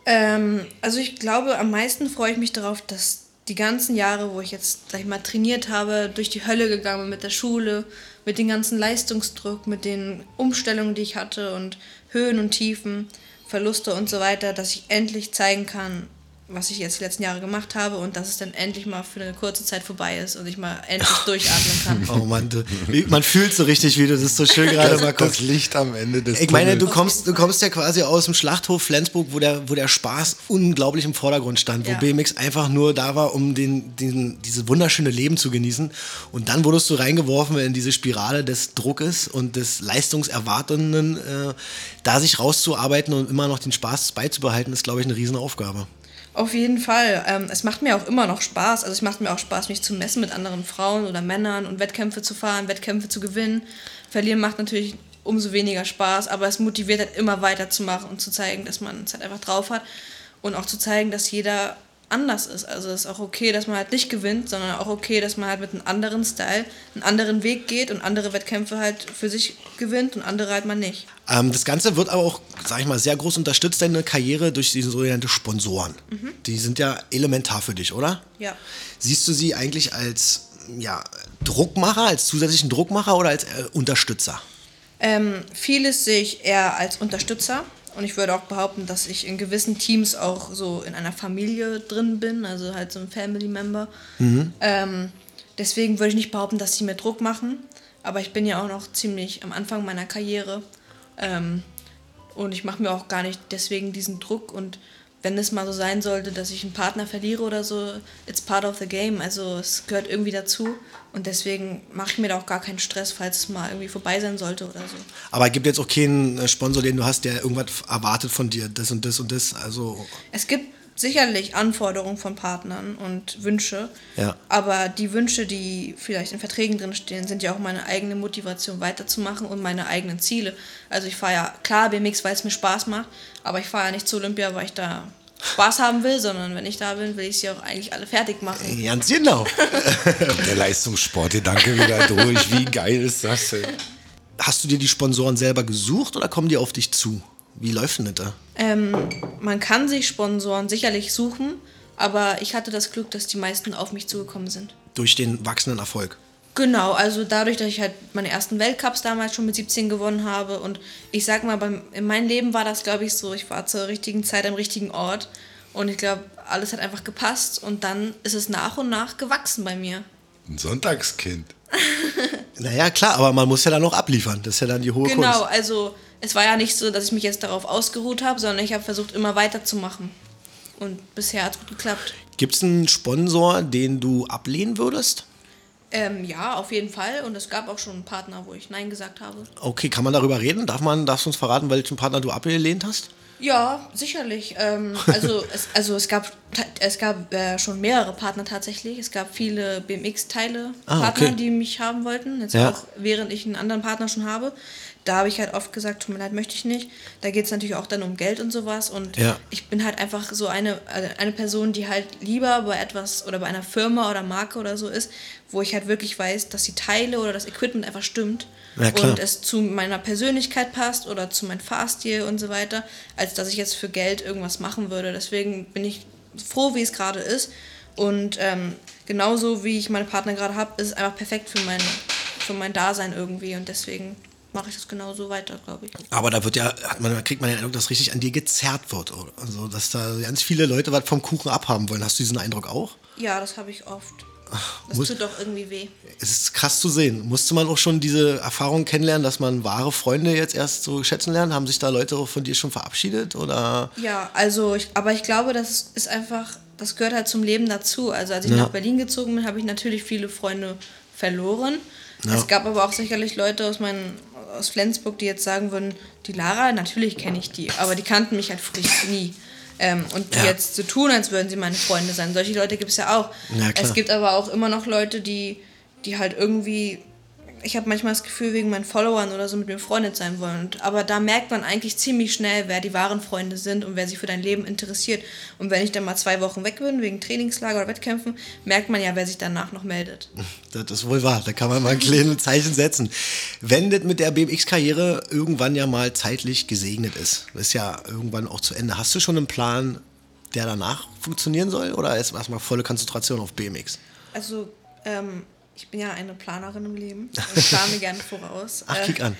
Ähm, also ich glaube, am meisten freue ich mich darauf, dass die ganzen Jahre, wo ich jetzt, sag ich mal, trainiert habe, durch die Hölle gegangen bin mit der Schule, mit dem ganzen Leistungsdruck, mit den Umstellungen, die ich hatte und Höhen und Tiefen, Verluste und so weiter, dass ich endlich zeigen kann, was ich jetzt die letzten Jahre gemacht habe und dass es dann endlich mal für eine kurze Zeit vorbei ist und ich mal endlich durchatmen kann. Oh Mann, du, man fühlt so richtig, wie du das so schön gerade mal guckst. Das Licht am Ende des Ich meine, du kommst, du kommst ja quasi aus dem Schlachthof Flensburg, wo der, wo der Spaß unglaublich im Vordergrund stand, wo Ja. BMX einfach nur da war, um den, den, dieses wunderschöne Leben zu genießen. Und dann wurdest du reingeworfen in diese Spirale des Druckes und des Leistungserwartenden. Äh, da sich rauszuarbeiten und immer noch den Spaß beizubehalten, ist, glaube ich, eine Riesenaufgabe. Auf jeden Fall. Ähm, es macht mir auch immer noch Spaß. Also es macht mir auch Spaß, mich zu messen mit anderen Frauen oder Männern und Wettkämpfe zu fahren, Wettkämpfe zu gewinnen. Verlieren macht natürlich umso weniger Spaß, aber es motiviert halt immer weiterzumachen und zu zeigen, dass man es halt einfach drauf hat und auch zu zeigen, dass jeder anders ist. Also es ist auch okay, dass man halt nicht gewinnt, sondern auch okay, dass man halt mit einem anderen Style einen anderen Weg geht und andere Wettkämpfe halt für sich gewinnt und andere halt mal nicht. Ähm, das Ganze wird aber auch, sag ich mal, sehr groß unterstützt, deine Karriere durch diese sogenannte Sponsoren. Die sind ja elementar für dich, oder? Ja. Siehst du sie eigentlich als ja, Druckmacher, als zusätzlichen Druckmacher oder als äh, Unterstützer? Ähm, vieles sehe ich eher als Unterstützer Und ich würde auch behaupten, dass ich in gewissen Teams auch so in einer Familie drin bin, also halt so ein Family Member. Ähm, deswegen würde ich nicht behaupten, dass sie mir Druck machen. Aber ich bin ja auch noch ziemlich am Anfang meiner Karriere. Ähm, und ich mache mir auch gar nicht deswegen diesen Druck. Und wenn es mal so sein sollte, dass ich einen Partner verliere oder so, it's part of the game. Also es gehört irgendwie dazu. Und deswegen mache ich mir da auch gar keinen Stress, falls es mal irgendwie vorbei sein sollte oder so. Aber es gibt jetzt auch keinen äh, Sponsor, den du hast, der irgendwas erwartet von dir, das und das und das. Also Es gibt sicherlich Anforderungen von Partnern und Wünsche, Ja. aber die Wünsche, die vielleicht in Verträgen drin stehen, sind ja auch meine eigene Motivation weiterzumachen und meine eigenen Ziele. Also ich fahre ja klar BMX, weil es mir Spaß macht, aber ich fahre ja nicht zu Olympia, weil ich da Spaß haben will, sondern wenn ich da bin, will ich sie auch eigentlich alle fertig machen. ganz genau. Der Leistungssportgedanke wieder durch. Wie geil ist das denn? Hast du dir die Sponsoren selber gesucht oder kommen die auf dich zu? Wie läuft denn das da? Ähm, man kann sich Sponsoren sicherlich suchen, aber ich hatte das Glück, dass die meisten auf mich zugekommen sind. Durch den wachsenden Erfolg. Genau, also dadurch, dass ich halt meine ersten Weltcups damals schon mit 17 gewonnen habe und ich sag mal, beim, in meinem Leben war das, glaube ich, so, ich war zur richtigen Zeit am richtigen Ort und ich glaube, alles hat einfach gepasst und dann ist es nach und nach gewachsen bei mir. Ein Sonntagskind. Naja, klar, aber man muss ja dann auch abliefern. Das ist ja dann die hohe Genau, Kunst. also es war ja nicht so, dass ich mich jetzt darauf ausgeruht habe, sondern ich habe versucht, immer weiterzumachen. Und bisher hat es gut geklappt. Gibt es einen Sponsor, den du ablehnen würdest? Ähm, ja, auf jeden Fall. Und es gab auch schon einen Partner, wo ich Nein gesagt habe. Okay, kann man darüber reden? Darf man, darfst du uns verraten, welchen Partner du abgelehnt hast? Ja, sicherlich. Ähm, also, es, also es gab, es gab äh, schon mehrere Partner tatsächlich. Es gab viele BMX-Teile, Ah, Partner, okay. die mich haben wollten. Jetzt Ja. auch während ich einen anderen Partner schon habe. Da habe ich halt oft gesagt, tut mir leid, möchte ich nicht. Da geht es natürlich auch dann um Geld und sowas. Und Ja. ich bin halt einfach so eine, äh, eine Person, die halt lieber bei etwas oder bei einer Firma oder Marke oder so ist, wo ich halt wirklich weiß, dass die Teile oder das Equipment einfach stimmt. Ja, und es zu meiner Persönlichkeit passt oder zu meinem Fahrstil und so weiter, als dass ich jetzt für Geld irgendwas machen würde. Deswegen bin ich froh, wie es gerade ist. Und ähm, genauso wie ich meine Partner gerade habe, ist es einfach perfekt für mein, für mein Dasein irgendwie. Und deswegen mache ich das genauso weiter, glaube ich. Aber da wird ja, hat man, kriegt man den Eindruck, dass richtig an dir gezerrt wird. oder? Also, dass da ganz viele Leute was vom Kuchen abhaben wollen. Hast du diesen Eindruck auch? Ja, das habe ich oft. Das muss- tut doch irgendwie weh. Es ist krass zu sehen. Musste man auch schon diese Erfahrung kennenlernen, dass man wahre Freunde jetzt erst so schätzen lernt? Haben sich da Leute auch von dir schon verabschiedet? Oder? Ja, also, ich, aber ich glaube, das ist einfach, das gehört halt zum Leben dazu. Also, als ich Ja. nach Berlin gezogen bin, habe ich natürlich viele Freunde verloren. Es gab aber auch sicherlich Leute aus, meinen, aus Flensburg, die jetzt sagen würden, die Lara, natürlich kenne ich die, aber die kannten mich halt früher nie. Ähm, und Ja. jetzt so tun, als würden sie meine Freunde sein. Solche Leute gibt es ja auch. Ja, es gibt aber auch immer noch Leute, die, die halt irgendwie ich habe manchmal das Gefühl, wegen meinen Followern oder so mit mir befreundet sein wollen. Und, aber da merkt man eigentlich ziemlich schnell, wer die wahren Freunde sind und wer sich für dein Leben interessiert. Und wenn ich dann mal zwei Wochen weg bin, wegen Trainingslager oder Wettkämpfen, merkt man ja, wer sich danach noch meldet. Das ist wohl wahr. Da kann man mal ein kleines Zeichen setzen. Wenn das mit der BMX-Karriere irgendwann ja mal zeitlich gesegnet ist, ist ja irgendwann auch zu Ende. Hast du schon einen Plan, der danach funktionieren soll? Oder ist erstmal volle Konzentration auf BMX? Also, ähm, ich bin ja eine Planerin im Leben und plane gerne voraus. Ach, Äh, kick an.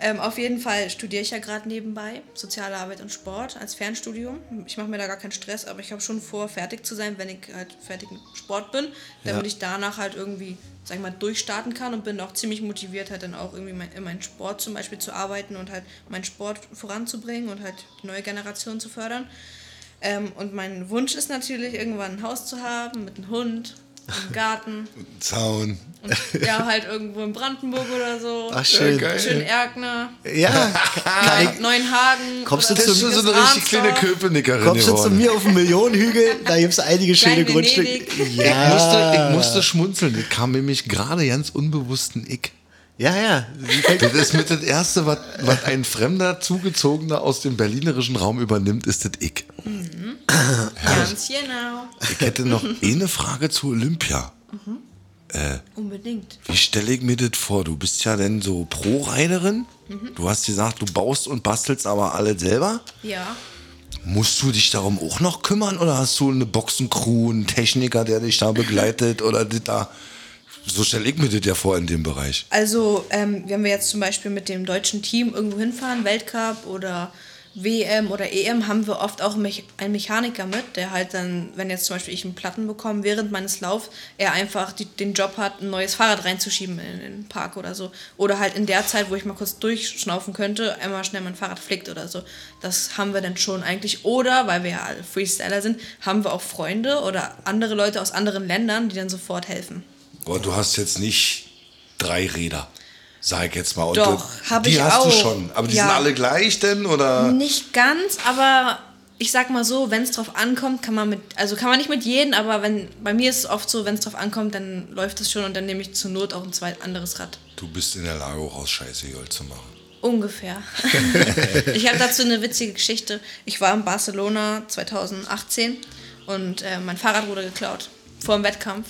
Ähm, auf jeden Fall studiere ich ja gerade nebenbei Soziale Arbeit und Sport als Fernstudium. Ich mache mir da gar keinen Stress, aber ich habe schon vor, fertig zu sein, wenn ich halt fertig mit Sport bin, damit Ja. ich danach halt irgendwie, sag ich mal, durchstarten kann und bin auch ziemlich motiviert, halt dann auch irgendwie mein, in meinen Sport zum Beispiel zu arbeiten und halt meinen Sport voranzubringen und halt die neue Generation zu fördern. Ähm, und mein Wunsch ist natürlich, irgendwann ein Haus zu haben mit einem Hund, einem Garten Zaun. und ja, halt irgendwo in Brandenburg oder so. Ach, schön. geil. Schön Erkner. Ja, ich, Neuenhagen. Kommst du zu- schon so eine richtig kleine Arnsdorf. Köpenicker kommst du zu mir auf den Millionenhügel? Da gibt es einige schöne Grundstücke. Venedig. Ich, musste, ich musste schmunzeln. Das kam nämlich gerade ganz unbewusst ein Ick. Ja, ja. Das ist mit das Erste, was, was ein fremder Zugezogener aus dem berlinerischen Raum übernimmt, ist das Ick. Ganz genau. Ich hätte noch eine Frage zu Olympia. Unbedingt. Wie stelle ich mir das vor? Du bist ja denn so Pro-Reinerin. Du hast gesagt, du baust und bastelst aber alle selber. Ja. Musst du dich darum auch noch kümmern oder hast du eine Boxencrew, einen Techniker, der dich da begleitet oder das da? So stelle ich mir das ja vor in dem Bereich. Also, ähm, wenn wir jetzt zum Beispiel mit dem deutschen Team irgendwo hinfahren, Weltcup oder WM oder EM haben wir oft auch einen Mechaniker mit, der halt dann, wenn jetzt zum Beispiel ich einen Platten bekomme, während meines Laufs, er einfach die, den Job hat, ein neues Fahrrad reinzuschieben in den Park oder so. Oder halt in der Zeit, wo ich mal kurz durchschnaufen könnte, einmal schnell mein Fahrrad flickt oder so. Das haben wir dann schon eigentlich. Oder, weil wir ja Freestyler sind, haben wir auch Freunde oder andere Leute aus anderen Ländern, die dann sofort helfen. Aber du hast jetzt nicht drei Räder, sag ich jetzt mal. Und Doch, du- hab die ich hast auch. du schon. Aber die Ja. sind alle gleich denn? Oder? Nicht ganz, aber ich sag mal so, wenn es drauf ankommt, kann man mit, also kann man nicht mit jedem, aber wenn, bei mir ist es oft so, wenn es drauf ankommt, dann läuft es schon und dann nehme ich zur Not auch ein zweit anderes Rad. Du bist in der Lage, auch aus Scheiße Gold zu machen. Ungefähr. ich habe dazu eine witzige Geschichte. Ich war in Barcelona 2018 und äh, mein Fahrrad wurde geklaut. Vor dem Wettkampf.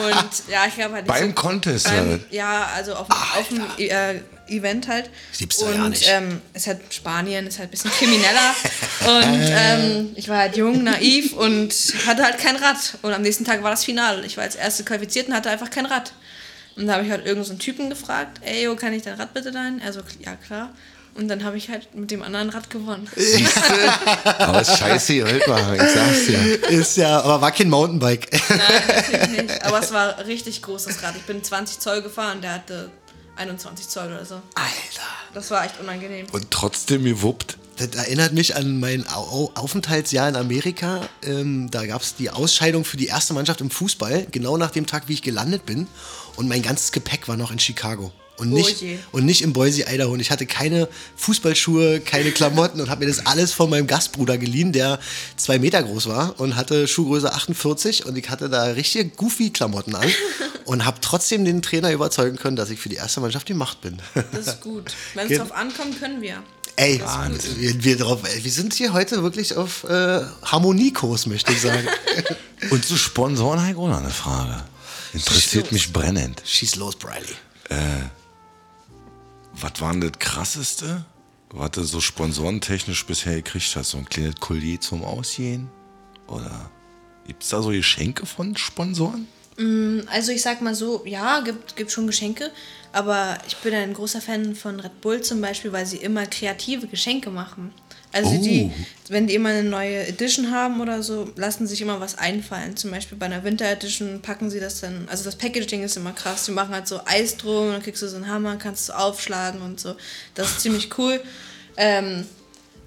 Und ja, ich habe halt. Beim Contest, Beim, oder? ja, also auf, dem- auf dem äh, Event halt. Doch und ja nicht. Ähm, ist halt Spanien, ist halt ein bisschen krimineller. und ähm, ich war halt jung, naiv und hatte halt kein Rad. Und am nächsten Tag war das Finale. Ich war als erste qualifiziert und hatte einfach kein Rad. Und da habe ich halt irgendeinen so einen Typen gefragt, ey, yo, kann ich dein Rad bitte leihen? Also, ja, klar. Und dann habe ich halt mit dem anderen Rad gewonnen. Aber ist Scheiße Gold machen, ich sag's dir. Ist ja, aber war kein Mountainbike. Nein, natürlich nicht. Aber es war richtig großes Rad. Ich bin 20 Zoll gefahren, der hatte 21 Zoll oder so. Alter. Das war echt unangenehm. Und trotzdem gewuppt. Das erinnert mich an mein Au- Au- Aufenthaltsjahr in Amerika. Ähm, da gab es die Ausscheidung für die erste Mannschaft im Fußball, genau nach dem Tag, wie ich gelandet bin. Und mein ganzes Gepäck war noch in Chicago. Und Oh nicht, je. und nicht in Boise, Idaho. Und ich hatte keine Fußballschuhe, keine Klamotten und habe mir das alles von meinem Gastbruder geliehen, der zwei Meter groß war und hatte Schuhgröße 48. Und ich hatte da richtige Goofy-Klamotten an und habe trotzdem den Trainer überzeugen können, dass ich für die erste Mannschaft gemacht bin. Das ist gut. Wenn es drauf ankommt, können wir. Ey, wir, wir, drauf, ey, wir sind hier heute wirklich auf äh, Harmoniekurs, möchte ich sagen. Und zu Sponsoren habe ich auch noch eine Frage. Interessiert mich brennend. Schieß los, Briley. Was war denn das Krasseste, was du so sponsorentechnisch bisher gekriegt hast? So ein kleines Collier zum Ausgehen? Oder gibt es da so Geschenke von Sponsoren? Also ich sag mal so, ja, gibt, gibt schon Geschenke, aber ich bin ein großer Fan von Red Bull zum Beispiel, weil sie immer kreative Geschenke machen. Also Oh. die, wenn die immer eine neue Edition haben oder so, lassen sich immer was einfallen. Zum Beispiel bei einer Winter Edition packen sie das dann, also das Packaging ist immer krass. Die machen halt so Eis drum, dann kriegst du so einen Hammer, kannst du aufschlagen und so. Das ist ziemlich cool. Ähm,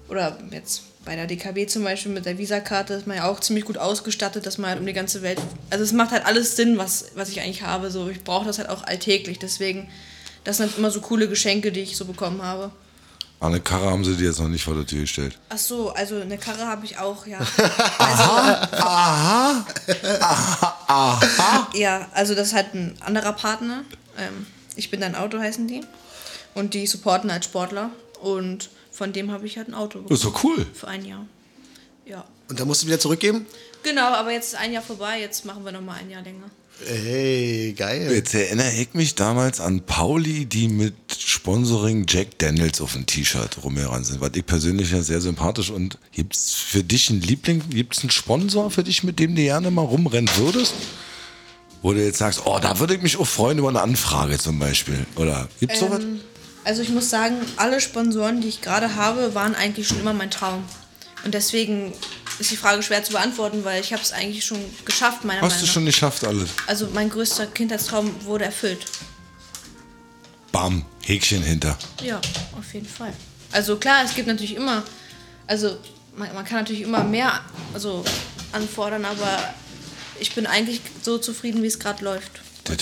oder jetzt bei der DKB zum Beispiel mit der Visakarte ist man ja auch ziemlich gut ausgestattet, dass man halt um die ganze Welt. Also es macht halt alles Sinn, was, was ich eigentlich habe. So, ich brauche das halt auch alltäglich. Deswegen, das sind halt immer so coole Geschenke, die ich so bekommen habe. Eine Karre haben sie dir jetzt noch nicht vor der Tür gestellt. Ach so, also eine Karre habe ich auch, ja. Also, Ja, also das ist halt ein anderer Partner. Ähm, ich bin dein Auto heißen die. Und die supporten als Sportler. Und von dem habe ich halt ein Auto Das ist doch cool. Für ein Jahr. Ja. Und dann musst du wieder zurückgeben? Genau, aber jetzt ist ein Jahr vorbei, jetzt machen wir nochmal ein Jahr länger. Hey, geil. Jetzt erinnere ich mich damals an Pauli, die mit Sponsoring Jack Daniels auf dem T-Shirt rumgerannt sind, was ich persönlich ja sehr sympathisch und gibt's für dich einen Liebling, gibt's einen Sponsor für dich, mit dem du gerne mal rumrennen würdest? Wo du jetzt sagst, oh, da würde ich mich auch freuen über eine Anfrage zum Beispiel. Oder gibt's sowas? Also ich muss sagen, alle Sponsoren, die ich gerade habe, waren eigentlich schon immer mein Traum. Und deswegen ist die Frage schwer zu beantworten, weil ich habe es eigentlich schon geschafft, meiner Hast Meinung du nach. schon geschafft alles? Also mein größter Kindheitstraum wurde erfüllt. Bam, Häkchen hinter. Ja, auf jeden Fall. Also klar, es gibt natürlich immer, also man, man kann natürlich immer mehr also, anfordern, aber ich bin eigentlich so zufrieden, wie es gerade läuft. Das,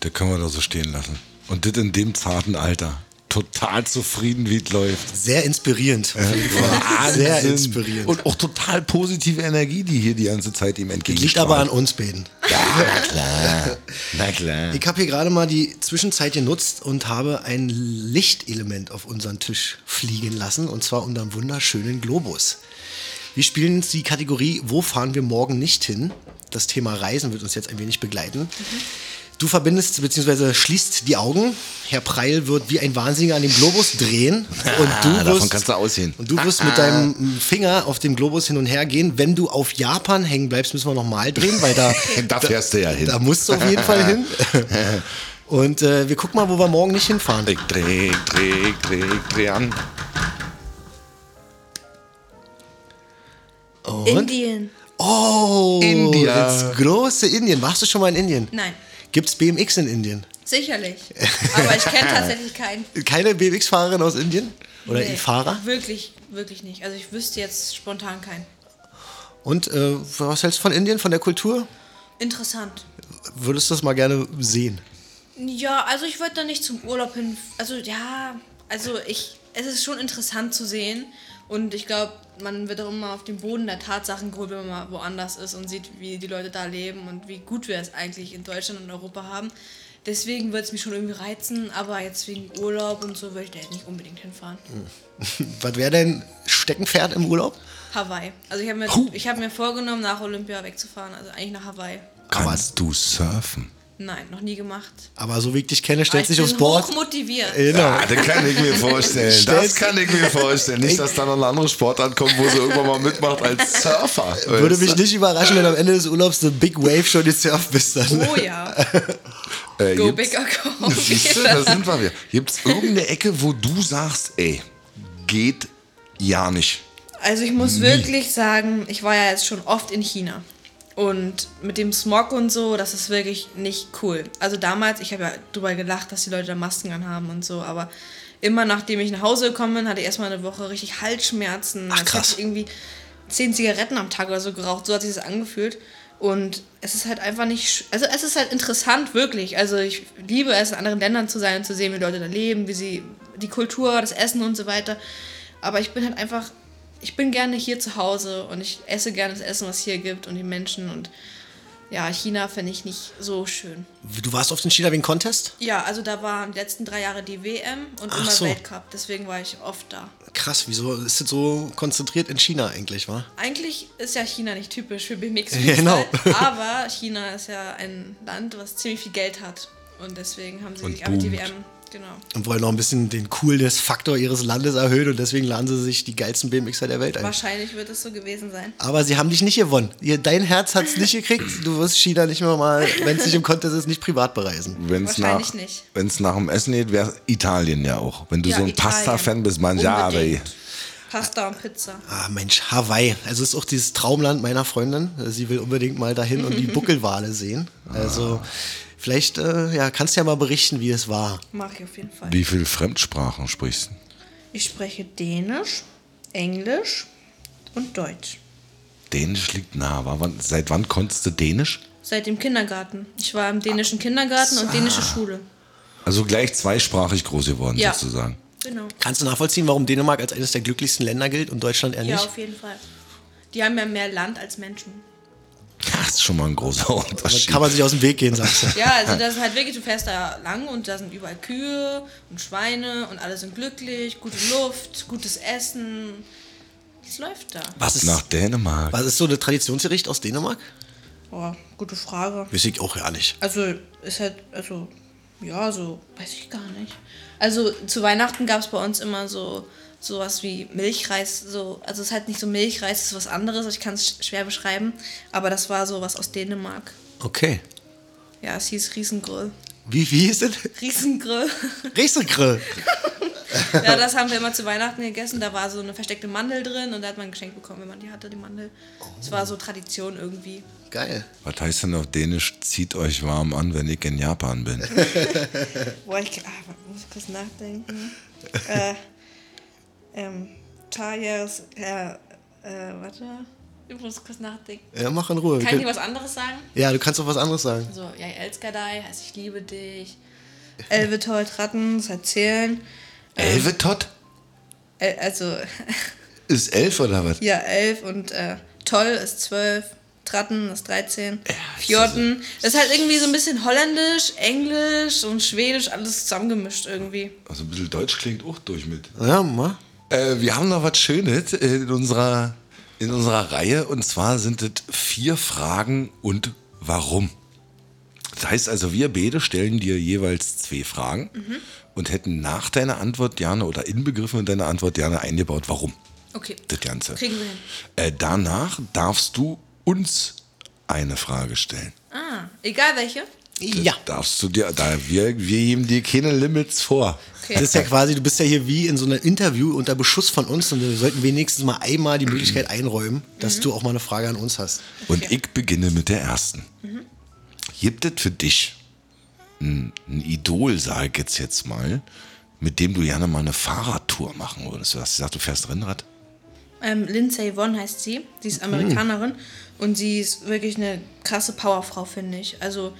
das können wir doch so stehen lassen. Und das in dem zarten Alter. Total zufrieden, wie es läuft. Sehr inspirierend. Fall. Sehr inspirierend. Und auch total positive Energie, die hier die ganze Zeit ihm entgegenstrahlt. Liegt aber an uns beiden. Na klar. Na klar. Ich habe hier gerade mal die Zwischenzeit genutzt und habe ein Lichtelement auf unseren Tisch fliegen lassen, und zwar unseren wunderschönen Globus. Wir spielen jetzt die Kategorie Wo fahren wir morgen nicht hin? Das Thema Reisen wird uns jetzt ein wenig begleiten. Du verbindest bzw. schließt die Augen. Herr Preil wird wie ein Wahnsinniger an dem Globus drehen. Und du wirst, Davon kannst du aussehen. Und du wirst mit deinem Finger auf dem Globus hin und her gehen. Wenn du auf Japan hängen bleibst, müssen wir nochmal drehen, weil da, Da fährst du ja hin. da musst du auf jeden Fall hin. Und äh, wir gucken mal, wo wir morgen nicht hinfahren. Ich dreh, dreh, dreh, dreh an. Und? Indien. Oh, India. das große Indien. Warst du schon mal in Indien? Nein, Gibt's BMX in Indien? sicherlich. Aber ich kenne tatsächlich keinen. Keine BMX-Fahrerin aus Indien? Oder Nee, Fahrer? Wirklich, wirklich nicht. Also ich wüsste jetzt spontan keinen. Und äh, was hältst du von Indien, von der Kultur? Interessant. Würdest du das mal gerne sehen? Ja, also ich würde da nicht zum Urlaub hin. Also ja, also ich, es ist schon interessant zu sehen. Und ich glaube, man wird auch immer auf den Boden der Tatsachen geholt, wenn man mal woanders ist und sieht, wie die Leute da leben und wie gut wir es eigentlich in Deutschland und Europa haben. Deswegen würde es mich schon irgendwie reizen, aber jetzt wegen Urlaub und so würde ich da jetzt nicht unbedingt hinfahren. Was wäre dein Steckenpferd im Urlaub? Hawaii. Also ich habe mir, ich hab mir vorgenommen, nach Olympia wegzufahren. Also eigentlich nach Hawaii. Kannst du surfen? Nein, noch nie gemacht. Aber so wie ich dich kenne, Aber stellst ich dich aufs bin Board. hochmotiviert. Genau. Ja, das kann ich mir vorstellen. Das kann ich mir vorstellen. Nicht, dass da noch eine andere Sportart kommt, wo sie irgendwann mal mitmacht als Surfer. Würde mich nicht überraschen, wenn am Ende des Urlaubs so Big Wave schon gesurft bist. Dann. Oh ja. Äh, Go gibt's- big or go Siehst du, da sind wir wieder. Gibt es irgendeine Ecke, wo du sagst, ey, geht ja nicht? Also ich muss wirklich sagen, ich war ja jetzt schon oft in China. Und mit dem Smog und so, das ist wirklich nicht cool. Also damals, ich habe ja drüber gelacht, dass die Leute da Masken anhaben und so, aber immer nachdem ich nach Hause gekommen bin, hatte ich erstmal eine Woche richtig Halsschmerzen. Ach, krass. ich irgendwie zehn Zigaretten am Tag oder so geraucht. So hat sich das angefühlt. Und es ist halt einfach nicht. Also, es ist halt interessant, wirklich. Also, ich liebe es, in anderen Ländern zu sein und zu sehen, wie Leute da leben, wie sie. die Kultur, das Essen und so weiter. Aber ich bin halt einfach. Ich bin gerne hier zu Hause und ich esse gerne das Essen, was es hier gibt und die Menschen. Und ja, China finde ich nicht so schön. Du warst oft in China wegen Contest? Ja, also da waren die letzten drei Jahre die WM und Ach immer so. Weltcup. Deswegen war ich oft da. Krass, wieso ist das so konzentriert in China eigentlich, wa? Eigentlich ist ja China nicht typisch für BMX. Genau. aber China ist ja ein Land, was ziemlich viel Geld hat. Und deswegen haben sie Und sich einfach die. WM. Genau. Und wollen noch ein bisschen den Coolness-Faktor ihres Landes erhöhen und deswegen laden sie sich die geilsten BMXer der Welt ein. Wahrscheinlich wird es so gewesen sein. Aber sie haben dich nicht gewonnen. Dein Herz hat es nicht gekriegt. Du wirst China nicht mehr mal, wenn es nicht im Contest ist, nicht privat bereisen. Wenn's nach, Wahrscheinlich nicht. Wenn es nach dem Essen geht, wäre Italien ja auch. Wenn du Ja, so ein. Pasta-Fan bist, mangiare. Unbedingt. Pasta und Pizza. Ah, Mensch, Hawaii. Also ist auch dieses Traumland meiner Freundin. Sie will unbedingt mal dahin und die Buckelwale sehen. Also vielleicht äh, ja, kannst du ja mal berichten, wie es war. Mag ich auf jeden Fall. Wie viele Fremdsprachen sprichst du? Ich spreche Dänisch, Englisch und Deutsch. Dänisch liegt nah. Aber wann, seit wann konntest du Dänisch? Seit dem Kindergarten. Ich war im dänischen Kindergarten und dänische Schule. Also gleich zweisprachig groß geworden, Ja. sozusagen. Genau. Kannst du nachvollziehen, warum Dänemark als eines der glücklichsten Länder gilt und Deutschland eher Ja, nicht? auf jeden Fall. Die haben ja mehr Land als Menschen. Das ist schon mal ein großer Unterschied. kann man sich aus dem Weg gehen, sagst du. Ja, also das ist halt wirklich, du fährst da lang und da sind überall Kühe und Schweine und alle sind glücklich, gute Luft, gutes Essen. Es läuft da. Was ist, Nach Dänemark. was ist so eine Traditionsgericht aus Dänemark? Boah, gute Frage. Weiß ich auch ja nicht. Also ist halt, also ja, so weiß ich gar nicht. Also zu Weihnachten gab es bei uns immer so sowas wie Milchreis, so also es ist halt nicht so Milchreis, es ist was anderes. Ich kann es schwer beschreiben, aber das war so was aus Dänemark. Okay. Ja, es hieß Riesengrill. Wie, wie hieß es? Riesengrill. Riesengrill. ja, das haben wir immer zu Weihnachten gegessen. Da war so eine versteckte Mandel drin und da hat man ein Geschenk bekommen, wenn man die hatte, die Mandel. Das war so Tradition irgendwie. Geil. Was heißt denn auf Dänisch, zieht euch warm an, wenn ich in Japan bin? Boah, ich ah, muss kurz nachdenken. äh, ähm, Tajas, äh, äh, warte. Ich muss kurz nachdenken. Ja, mach in Ruhe. Kann ich dir was anderes sagen? ja, du kannst doch was anderes sagen. So, ja, Elskadai heißt ich liebe dich. Elve toll Ratten, das Erzählen. Elvetot? El, also, Ist elf oder was? ja, elf und äh, toll ist zwölf. Tratten ist 13. Fjorden. Das ist halt irgendwie so ein bisschen holländisch, englisch und schwedisch, alles zusammengemischt irgendwie. Also ein bisschen Deutsch klingt auch durch mit. Ja, mal. Äh, wir haben noch was Schönes in unserer, in unserer Reihe und zwar sind es vier Fragen und warum. Das heißt also, wir beide stellen dir jeweils zwei Fragen und hätten nach deiner Antwort gerne oder inbegriffen in deiner Antwort gerne eingebaut, warum. Okay. Das Ganze. Kriegen wir hin. Äh, danach darfst du uns eine Frage stellen. Ah, egal welche. Ja. Darfst du dir, da, wir, wir geben dir keine Limits vor. Okay. Das ist ja quasi, du bist ja hier wie in so einem Interview unter Beschuss von uns und wir sollten wenigstens mal einmal die Möglichkeit einräumen, dass du auch mal eine Frage an uns hast. Und ich beginne mit der ersten. Gibt es für dich ein, ein Idol, sage ich jetzt, jetzt mal, mit dem du gerne mal eine Fahrradtour machen würdest? Du hast gesagt, du fährst Rennrad? Ähm, Lindsay Vonn heißt sie. Sie ist Amerikanerin und sie ist wirklich eine krasse Powerfrau, finde ich. Also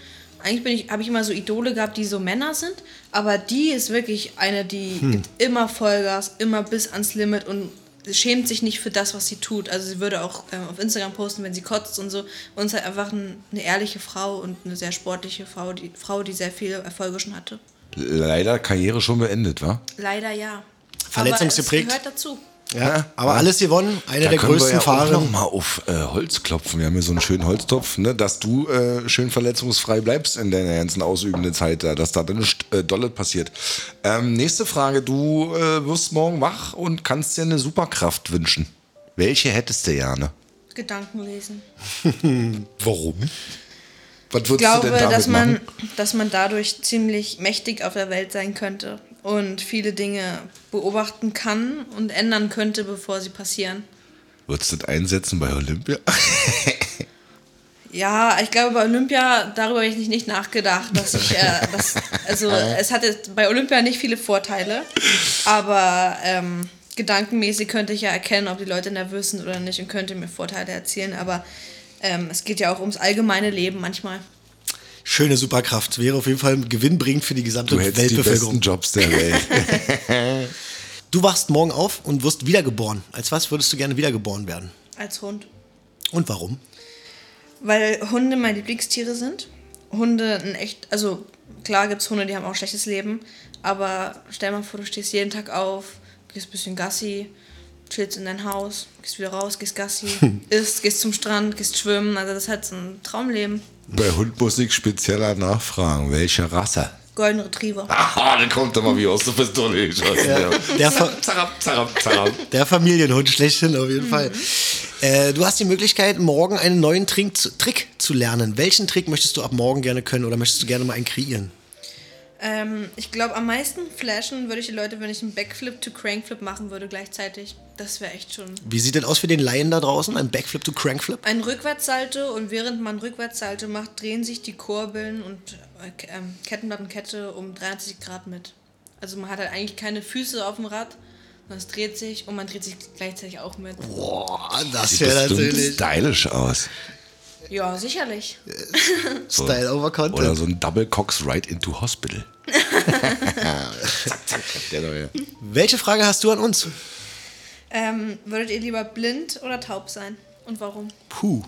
eigentlich habe ich immer so Idole gehabt, die so Männer sind, aber die ist wirklich eine, die gibt immer Vollgas, immer bis ans Limit und schämt sich nicht für das, was sie tut. Also sie würde auch ähm, auf Instagram posten, wenn sie kotzt und so. Und ist halt einfach ein, eine ehrliche Frau und eine sehr sportliche Frau, die Frau, die sehr viele Erfolge schon hatte. Leider Karriere schon beendet, wa? Leider ja. Verletzungsgeprägt? Aber es gehört dazu. Ja, aber alles gewonnen. Eine Da der können größten wir ja auch Fahrerinnen. noch mal auf äh, Holz klopfen. Wir haben hier so einen schönen Holztopf, ne, dass du äh, schön verletzungsfrei bleibst in deiner ganzen ausübenden Zeit, da, dass da dann nichts äh, Dolles passiert. Ähm, nächste Frage. Du äh, wirst morgen wach und kannst dir eine Superkraft wünschen. Welche hättest du gerne? Gedanken lesen. Warum? Was würdest Ich glaube, du denn damit dass man, machen? dass man dadurch ziemlich mächtig auf der Welt sein könnte und viele Dinge beobachten kann und ändern könnte, bevor sie passieren. Würdest du das einsetzen bei Olympia? Ja, ich glaube, bei Olympia, darüber habe ich nicht, nicht nachgedacht, dass ich, äh, das, also es hatte bei Olympia nicht viele Vorteile, aber ähm, gedankenmäßig könnte ich ja erkennen, ob die Leute nervös sind oder nicht und könnte mir Vorteile erzielen, aber ähm, es geht ja auch ums allgemeine Leben manchmal. Schöne Superkraft. Wäre auf jeden Fall gewinnbringend für die gesamte Du hättest die besten Weltbevölkerung. Jobs der Welt. Du wachst morgen auf und wirst wiedergeboren. Als was würdest du gerne wiedergeboren werden? Als Hund. Und warum? Weil Hunde meine Lieblingstiere sind. Hunde ein echt, also klar gibt es Hunde, die haben auch ein schlechtes Leben, aber stell mal vor, du stehst jeden Tag auf, gehst ein bisschen Gassi, chillst in dein Haus, gehst wieder raus, gehst Gassi, isst, gehst zum Strand, gehst schwimmen, also das ist halt so ein Traumleben. bei Hund muss ich spezieller nachfragen. Welche Rasse? Golden Retriever. Ah, dann kommt er mal wie aus der Pistole geschossen. Ja. Der, Fa Zarab, zarab, zarab. der Familienhund schlechthin auf jeden Fall. Äh, du hast die Möglichkeit, morgen einen neuen Trink zu, Trick zu lernen. Welchen Trick möchtest du ab morgen gerne können oder möchtest du gerne mal einen kreieren? Ähm, ich glaube, am meisten flashen würde ich die Leute, wenn ich einen Backflip to Crankflip machen würde gleichzeitig. Das wäre echt schon Wie sieht denn aus für den Laien da draußen? Ein Backflip to Crankflip? Ein Rückwärtssalto und während man Rückwärtssalto macht, drehen sich die Kurbeln und äh, ähm, Kettenblattenkette um 93 Grad mit. Also man hat halt eigentlich keine Füße auf dem Rad, sondern es dreht sich und man dreht sich gleichzeitig auch mit. Boah, das Sieht natürlich stylisch aus. Ja, sicherlich. Style over Content. Oder so ein Double Cox right into Hospital. Zack, zack, der neue. Welche Frage hast du an uns? Ähm, würdet ihr lieber blind oder taub sein? Und warum? Puh.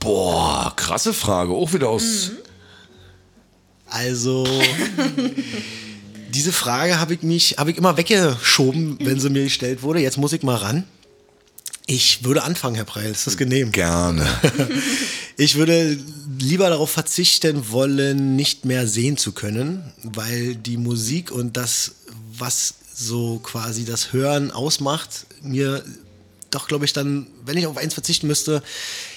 Boah, krasse Frage. Auch wieder aus. Also, diese Frage habe ich mich, habe ich immer weggeschoben, wenn sie mir gestellt wurde. Jetzt muss ich mal ran. Ich würde anfangen, Herr Preil. Ist das genehm? Gerne. Ich würde lieber darauf verzichten wollen, nicht mehr sehen zu können, weil die Musik und das, was so quasi das Hören ausmacht, mir doch, glaube ich, dann, wenn ich auf eins verzichten müsste,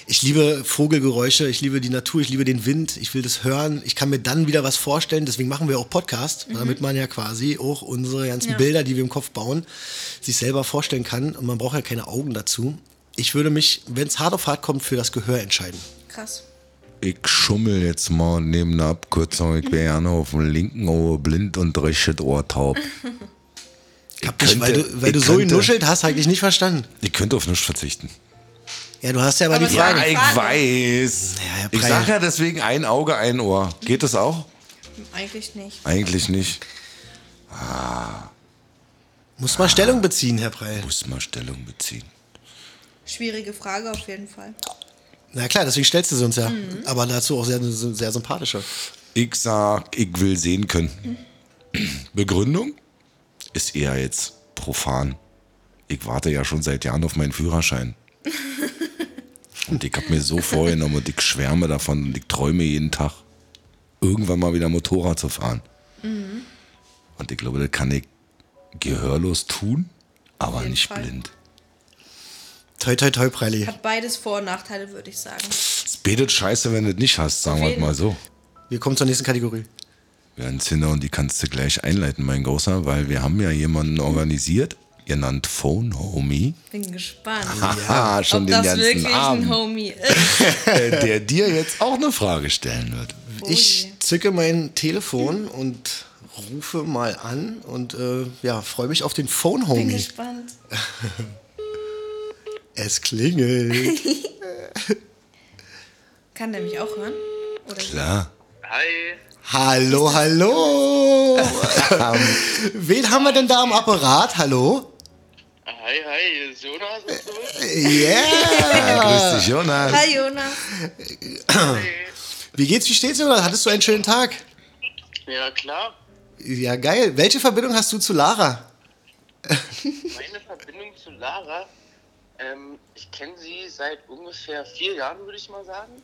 ich liebe Vogelgeräusche, ich liebe die Natur, ich liebe den Wind, ich will das hören, ich kann mir dann wieder was vorstellen, deswegen machen wir auch Podcast, damit man ja quasi auch unsere ganzen Ja. Bilder, die wir im Kopf bauen, sich selber vorstellen kann und man braucht ja keine Augen dazu. Ich würde mich, wenn es hart auf hart kommt, für das Gehör entscheiden. Krass. Ich schummel jetzt mal nehme eine Abkürzung. Ich wäre gerne auf dem linken Ohr blind und rechtes Ohr taub. Ich hab dich, weil du, weil du so genuschelt hast, habe ich nicht verstanden. Ich könnte auf nichts verzichten. Ja, du hast ja aber, Aber die ja, Frage. die ich Frage. weiß. Ja, ich sage ja deswegen ein Auge, ein Ohr. Geht das auch? Eigentlich nicht. Eigentlich nicht. Muss mal Stellung beziehen, Herr Preil. Muss mal Stellung beziehen. Schwierige Frage auf jeden Fall. Na klar, deswegen stellst du sie uns ja. Aber dazu auch sehr, sehr sympathischer. Ich sag, ich will sehen können. Begründung ist eher jetzt profan. Ich warte ja schon seit Jahren auf meinen Führerschein. Und ich habe mir so vorgenommen und ich schwärme davon und ich träume jeden Tag, irgendwann mal wieder Motorrad zu fahren. Und ich glaube, das kann ich gehörlos tun, aber nicht Fall. blind. Toi, toi, toi, Preili. Hat beides Vor- und Nachteile, würde ich sagen. Es betet scheiße, wenn du es nicht hast, sagen wir mal so. Wir kommen zur nächsten Kategorie. Wir haben Zinner und die kannst du gleich einleiten, mein Großer, weil wir haben ja jemanden organisiert, genannt Phone Homie, Bin gespannt. Haha, schon ob den das ganzen wirklich ein Abend, Homie ist. der dir jetzt auch eine Frage stellen wird. Oh Ich zücke mein Telefon und rufe mal an und äh, ja, freue mich auf den Phone Bin Homie. gespannt. Es klingelt. Kann der mich auch hören? Oder Klar. Hi, hallo, hallo. Wen haben wir denn da am Apparat? Hallo? hi, hi, ist Jonas und so. Yeah. Grüß dich, Jonas. Hi Jonas. Wie geht's, wie steht's, Jonas? Hattest du einen schönen Tag? Ja, klar. Ja, geil. Welche Verbindung hast du zu Lara? Meine Verbindung zu Lara, ähm, ich kenne sie seit ungefähr vier Jahren, würde ich mal sagen.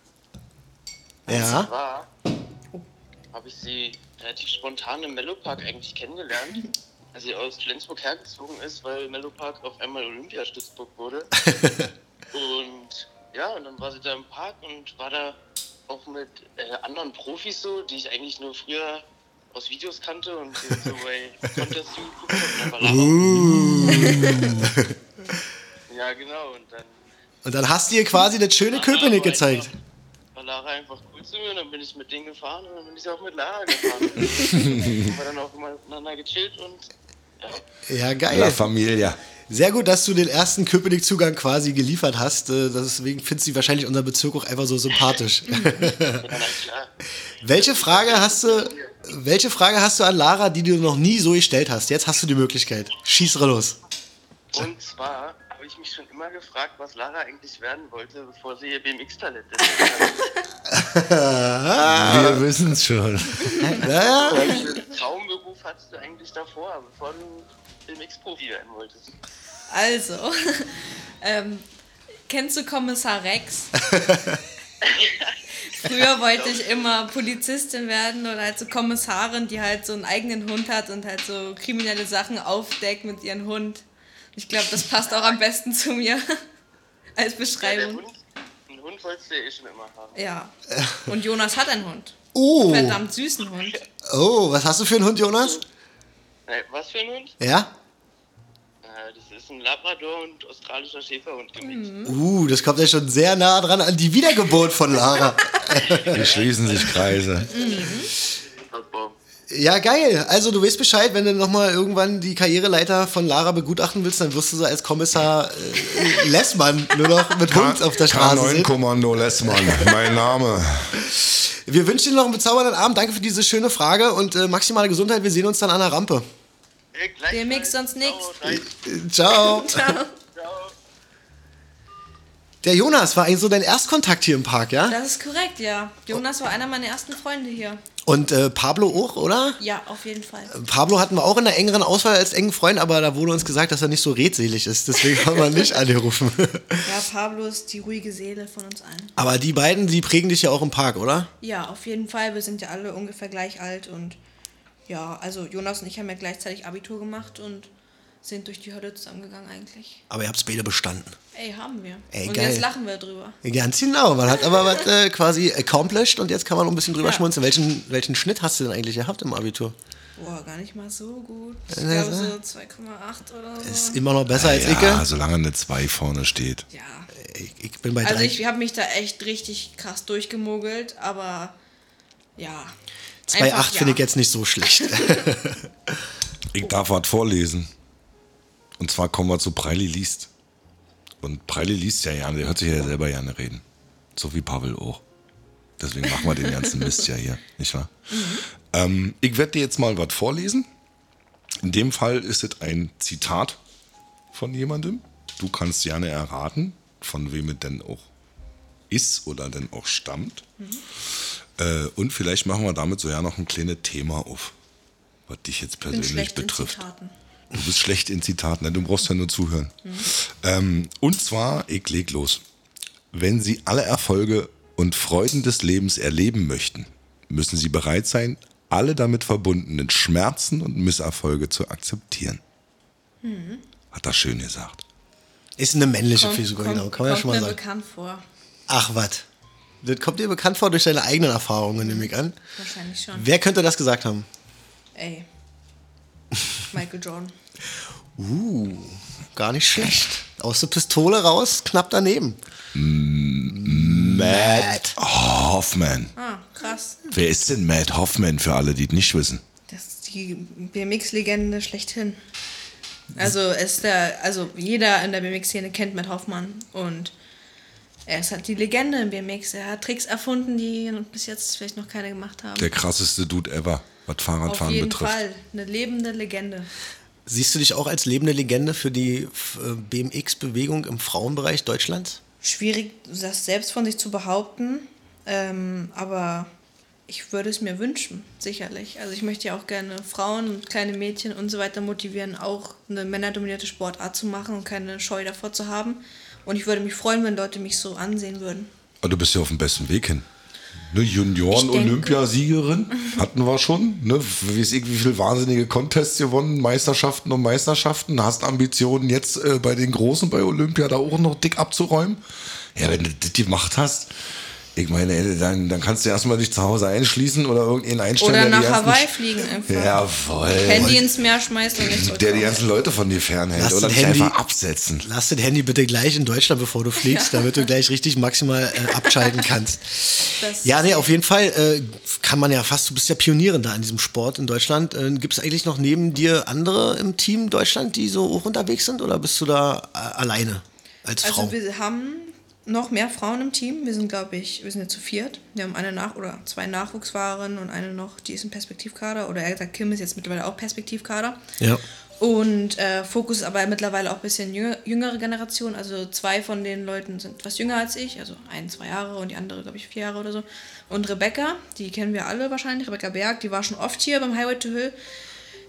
Ja. War, habe ich sie relativ spontan im Mellopark eigentlich kennengelernt, als sie aus Flensburg hergezogen ist, weil Mellopark auf einmal Olympiastützburg wurde. und ja, und dann war sie da im Park und war da auch mit äh, anderen Profis so, die ich eigentlich nur früher aus Videos kannte und die so bei Contests geguckt habe. Und dann war Lara Ja, genau. Und dann Und dann hast du ihr quasi das schöne Köpenick gezeigt. einfach- War Lara einfach cool zu mir und dann bin ich mit denen gefahren und dann bin ich auch mit Lara gefahren. haben wir dann auch immer miteinander gechillt und ja. Ja, La geil. Familia. Sehr gut, dass du den ersten Köpenick-Zugang quasi geliefert hast. Äh, Deswegen findest du wahrscheinlich unser Bezirk auch einfach so sympathisch. Ja, na klar. welche, Frage hast du, welche Frage hast du an Lara, die du noch nie so gestellt hast? Jetzt hast du die Möglichkeit. Schieß los. Und zwar habe ich mich schon immer gefragt, was Lara eigentlich werden wollte, bevor sie ihr BMX-Talent entdeckt Wir wissen es schon. Ja, hat. Welchen Traumberuf hattest du eigentlich davor, bevor du BMX-Profi werden wolltest? Also, ähm, kennst du Kommissar Rex? Früher wollte ich immer Polizistin werden oder halt so Kommissarin, die halt so einen eigenen Hund hat und halt so kriminelle Sachen aufdeckt mit ihrem Hund. Ich glaube, das passt auch am besten zu mir als Ja, Beschreibung. Hund, einen Hund wolltest du ja eh schon immer haben. Ja. Und Jonas hat einen Hund. Oh, Verdammt süßen Hund. oh, was hast du für einen Hund, Jonas? Äh, was für ein Hund? Ja? Äh, das ist ein Labrador und australischer Schäferhund gemischt. Uh, das kommt ja schon sehr nah dran an die Wiedergeburt von Lara. Hier schließen sich Kreise. Super. Ja, geil. Also du weißt Bescheid, wenn du nochmal irgendwann die Karriereleiter von Lara begutachten willst, dann wirst du so als Kommissar äh, Lessmann nur noch mit Hund auf der Straße sehen. K9-Kommando Lessmann, mein Name. Wir wünschen dir noch einen bezaubernden Abend. Danke für diese schöne Frage und äh, maximale Gesundheit. Wir sehen uns dann an der Rampe. Hey, gleich Der Mix sonst nix. Ciao. Ciao. Ciao. Der Jonas war eigentlich so dein Erstkontakt hier im Park, ja? Das ist korrekt, ja. Jonas war einer meiner ersten Freunde hier. Und äh, Pablo auch, oder? Ja, auf jeden Fall. Pablo hatten wir auch in der engeren Auswahl als engen Freund, aber da wurde uns gesagt, dass er nicht so redselig ist. Deswegen haben wir ihn nicht angerufen. Ja, Pablo ist die ruhige Seele von uns allen. aber die beiden, die prägen dich ja auch im Park, oder? Ja, auf jeden Fall. Wir sind ja alle ungefähr gleich alt und ja, also Jonas und ich haben ja gleichzeitig Abitur gemacht und sind durch die Hölle zusammengegangen eigentlich. Aber ihr habt beide bestanden. Ey, haben wir. Ey, und geil. jetzt lachen wir drüber. Ganz genau. Man hat aber was äh, quasi accomplished und jetzt kann man noch ein bisschen drüber Ja. schmunzeln. Welchen, welchen Schnitt hast du denn eigentlich gehabt im Abitur? Boah, gar nicht mal so gut. Ich Ja, glaube so. so 2,8 oder so. Ist immer noch besser als Ja, ich. solange eine 2 vorne steht. ja. ich. Ich bin bei Also drei. ich habe mich da echt richtig krass durchgemogelt, aber ja. 2,8 Einfach finde ich ja. jetzt nicht so schlecht. Ich darf was vorlesen. Und zwar kommen wir zu Preili liest. Und Preili liest ja gerne, der hört sich ja selber gerne reden. So wie Pavel auch. Deswegen machen wir den ganzen Mist ja hier, nicht wahr? Ähm, ich werde dir jetzt mal was vorlesen. In dem Fall ist es ein Zitat von jemandem. Du kannst gerne erraten, von wem es denn auch ist oder denn auch stammt. Äh, und vielleicht machen wir damit so ja noch ein kleines Thema auf, was dich jetzt persönlich schlecht in betrifft. Zitaten. Du bist schlecht in Zitaten, ne? du brauchst ja nur zuhören. Ähm, und zwar, ich leg los. Wenn Sie alle Erfolge und Freuden des Lebens erleben möchten, müssen Sie bereit sein, alle damit verbundenen Schmerzen und Misserfolge zu akzeptieren. Hat er schön gesagt. Ist eine männliche Kommt- Figur, kommt- genau, kann man ja kommt schon mal mir sagen. bekannt vor. Ach, was? Das kommt dir bekannt vor durch deine eigenen Erfahrungen, nehme ich an. Wahrscheinlich schon. Wer könnte das gesagt haben? Ey. Michael Jordan. Uh, gar nicht schlecht. Aus der Pistole raus, knapp daneben. Matt Hoffman. Ah, krass. Wer ist denn Matt Hoffman für alle, die es nicht wissen? Das ist die BMX-Legende schlechthin. Also ist der, also jeder in der BMX-Szene kennt Matt Hoffmann und er ist halt die Legende im BMX. Er hat Tricks erfunden, die bis jetzt vielleicht noch keine gemacht haben. Der krasseste Dude ever, was Auf Fahrradfahren jeden betrifft. Fall eine lebende Legende. Siehst du dich auch als lebende Legende für die äh, BMX-Bewegung im Frauenbereich Deutschlands? Schwierig, das selbst von sich zu behaupten, ähm, aber ich würde es mir wünschen, sicherlich. Also ich möchte ja auch gerne Frauen und kleine Mädchen und so weiter motivieren, auch eine männerdominierte Sportart zu machen und keine Scheu davor zu haben. Und ich würde mich freuen, wenn Leute mich so ansehen würden. Aber du bist ja auf dem besten Weg hin. Ne, Junioren-Olympiasiegerin hatten wir schon. Ne, weiß ich, wie viele wahnsinnige Contests gewonnen, Meisterschaften und Meisterschaften. Hast Ambitionen, jetzt äh, bei den Großen bei Olympia da auch noch dick abzuräumen? Ja, wenn du das gemacht hast, ich meine, ey, dann, dann kannst du erstmal dich zu Hause einschließen oder irgendeinen einstellen, Oder der nach Hawaii fliegen einfach. Jawohl. Handy ins Meer schmeißt und nicht Der die ganzen Leute von dir fernhält. Lass oder das dich Handy- einfach absetzen. Lass das Handy bitte gleich in Deutschland, bevor du fliegst, damit du gleich richtig maximal äh, abschalten kannst. Das- Ja, nee, auf jeden Fall äh, kann man ja fast, du bist ja Pionierin da in diesem Sport in Deutschland. Äh, Gibt es eigentlich noch neben dir andere im Team Deutschland, die so auch unterwegs sind oder bist du da äh, alleine als Frau? Also wir haben noch mehr Frauen im Team. Wir sind, glaube ich, wir sind jetzt zu viert. Wir haben eine Nach- oder zwei Nachwuchsfahrerinnen und eine noch, die ist im Perspektivkader. Oder eher gesagt, Kim ist jetzt mittlerweile auch Perspektivkader. ja. Und äh, Fokus ist aber mittlerweile auch ein bisschen jünger, jüngere Generation. Also zwei von den Leuten sind etwas jünger als ich, also ein, zwei Jahre und die andere, glaube ich, vier Jahre oder so. Und Rebecca, die kennen wir alle wahrscheinlich, Rebecca Berg, die war schon oft hier beim Highway to Hill.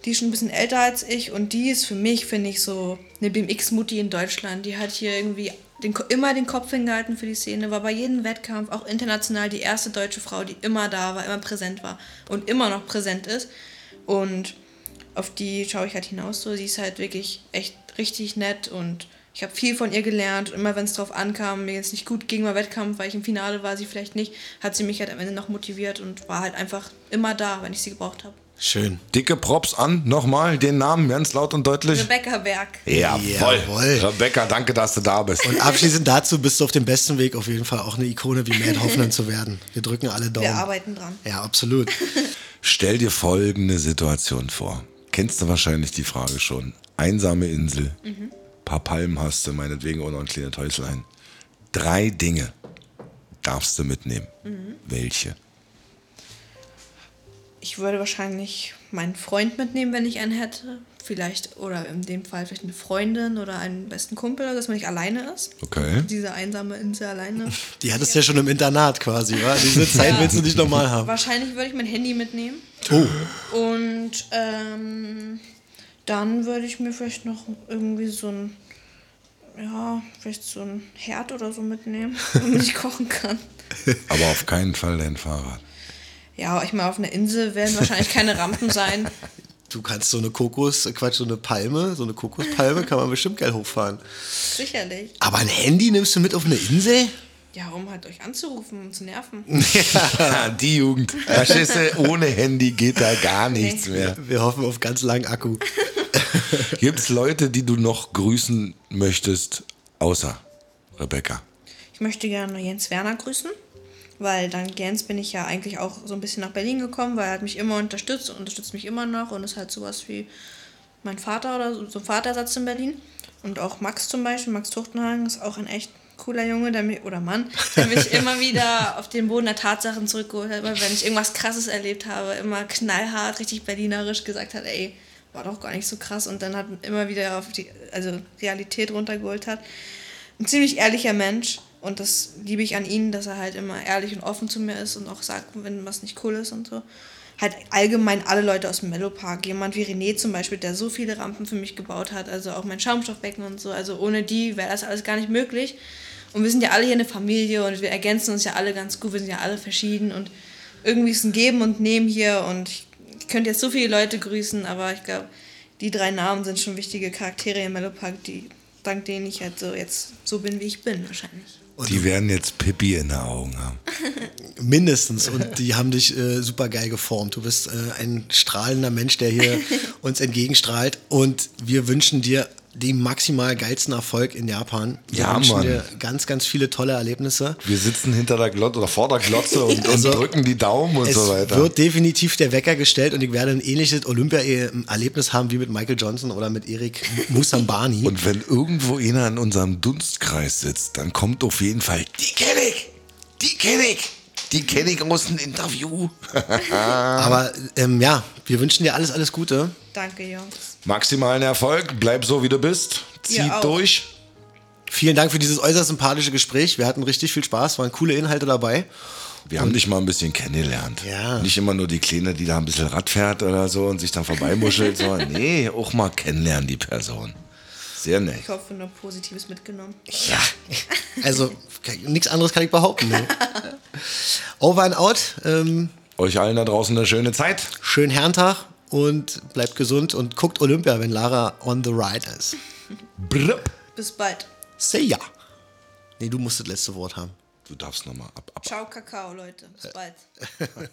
Die ist schon ein bisschen älter als ich und die ist für mich, finde ich, so eine BMX-Mutti in Deutschland. Die hat hier irgendwie den, immer den Kopf hingehalten für die Szene, war bei jedem Wettkampf, auch international, die erste deutsche Frau, die immer da war, immer präsent war und immer noch präsent ist. Und auf die schaue ich halt hinaus so. Sie ist halt wirklich echt richtig nett und ich habe viel von ihr gelernt. Immer wenn es drauf ankam, mir jetzt nicht gut ging beim Wettkampf, weil ich im Finale war, sie vielleicht nicht, hat sie mich halt am Ende noch motiviert und war halt einfach immer da, wenn ich sie gebraucht habe. Schön. Dicke Props an, nochmal den Namen ganz laut und deutlich. Rebecca Berg. Jawohl. Jawohl. Rebecca, danke, dass du da bist. Und abschließend dazu bist du auf dem besten Weg, auf jeden Fall auch eine Ikone wie Matt Hoffman zu werden. Wir drücken alle Daumen. Wir arbeiten dran. Ja, absolut. Stell dir folgende Situation vor. Kennst du wahrscheinlich die Frage schon. Einsame Insel. Paar Palmen hast du, meinetwegen auch noch ein kleines Häuslein. Drei Dinge darfst du mitnehmen. Welche? Ich würde wahrscheinlich meinen Freund mitnehmen, wenn ich einen hätte. Vielleicht, oder in dem Fall vielleicht eine Freundin oder einen besten Kumpel, dass man nicht alleine ist. Okay. Diese einsame Insel alleine. Die hattest du ja schon im Internat quasi, wa? Diese Zeit Ja. willst du nicht nochmal haben. Wahrscheinlich würde ich mein Handy mitnehmen. Oh, Und ähm, dann würde ich mir vielleicht noch irgendwie so ein, ja, vielleicht so ein Herd oder so mitnehmen, damit ich kochen kann. Aber auf keinen Fall dein Fahrrad. Ja, ich meine, auf einer Insel werden wahrscheinlich keine Rampen sein. du kannst so eine Kokos, äh, Quatsch, so eine Palme, so eine Kokospalme kann man bestimmt geil hochfahren. Sicherlich. Aber ein Handy nimmst du mit auf eine Insel? Ja, um halt euch anzurufen und zu nerven. die Jugend. Verstehst du, ohne Handy geht da gar nichts mehr. Wir hoffen auf ganz langen Akku. Gibt es Leute, die du noch grüßen möchtest, außer Rebecca? Ich möchte gerne Jens Werner grüßen, weil dank Jens bin ich ja eigentlich auch so ein bisschen nach Berlin gekommen, weil er hat mich immer unterstützt und unterstützt mich immer noch und ist halt sowas wie mein Vater oder so so ein Vatersatz in Berlin. Und auch Max zum Beispiel, Max Tuchtenhagen ist auch ein echt cooler Junge der mich, oder Mann, der mich immer wieder auf den Boden der Tatsachen zurückgeholt hat, immer wenn ich irgendwas krasses erlebt habe, immer knallhart, richtig berlinerisch gesagt hat, ey, war doch gar nicht so krass. Und dann hat immer wieder auf die also Realität runtergeholt hat. Ein ziemlich ehrlicher Mensch und das liebe ich an ihn, dass er halt immer ehrlich und offen zu mir ist und auch sagt, wenn was nicht cool ist und so. Halt allgemein alle Leute aus dem Mellopark. Jemand wie René zum Beispiel, der so viele Rampen für mich gebaut hat, also auch mein Schaumstoffbecken und so. Also ohne die wäre das alles gar nicht möglich. Und wir sind ja alle hier eine Familie und wir ergänzen uns ja alle ganz gut. Wir sind ja alle verschieden und irgendwie ist ein Geben und Nehmen hier und ich, könnte jetzt so viele Leute grüßen, aber ich glaube, die drei Namen sind schon wichtige Charaktere im Mellopark, die dank denen ich halt so jetzt so bin, wie ich bin, wahrscheinlich. Die werden jetzt Pippi in den Augen haben. Mindestens. Und die haben dich äh, super geil geformt. Du bist äh, ein strahlender Mensch, der hier uns entgegenstrahlt. Und wir wünschen dir den maximal geilsten Erfolg in Japan. Wir Ja, wünschen Mann. dir ganz, ganz viele tolle Erlebnisse. Wir sitzen hinter der Glotze oder vor der Glotze und, und drücken die Daumen und Es so weiter. wird definitiv der Wecker gestellt und ich werde ein ähnliches Olympia-Erlebnis haben wie mit Michael Johnson oder mit Erik Musambani. Und wenn irgendwo einer in unserem Dunstkreis sitzt, dann kommt auf jeden Fall, die kenne ich, die kenne ich, die kenne ich aus dem Interview. Aber ähm, ja, wir wünschen dir alles, alles Gute. Danke, Jungs. Maximalen Erfolg, bleib so wie du bist, zieh durch. Vielen Dank für dieses äußerst sympathische Gespräch. Wir hatten richtig viel Spaß, waren coole Inhalte dabei. Wir haben dich mal ein bisschen kennengelernt. Ja. Nicht immer nur die Kleine, die da ein bisschen Rad fährt oder so und sich dann vorbeimuschelt, sondern nee, auch mal kennenlernen die Person. Sehr nett. Ich hoffe, nur Positives mitgenommen. Ja, also nichts anderes kann ich behaupten. Ne? Over and out. Ähm, Euch allen da draußen eine schöne Zeit. schönen Herrentag und bleibt gesund und guckt Olympia, wenn Lara on the ride ist. Brr. Bis bald. Say ja. Nee, du musst das letzte Wort haben. Du darfst nochmal ab, ab. Ciao, Kakao, Leute. Bis bald.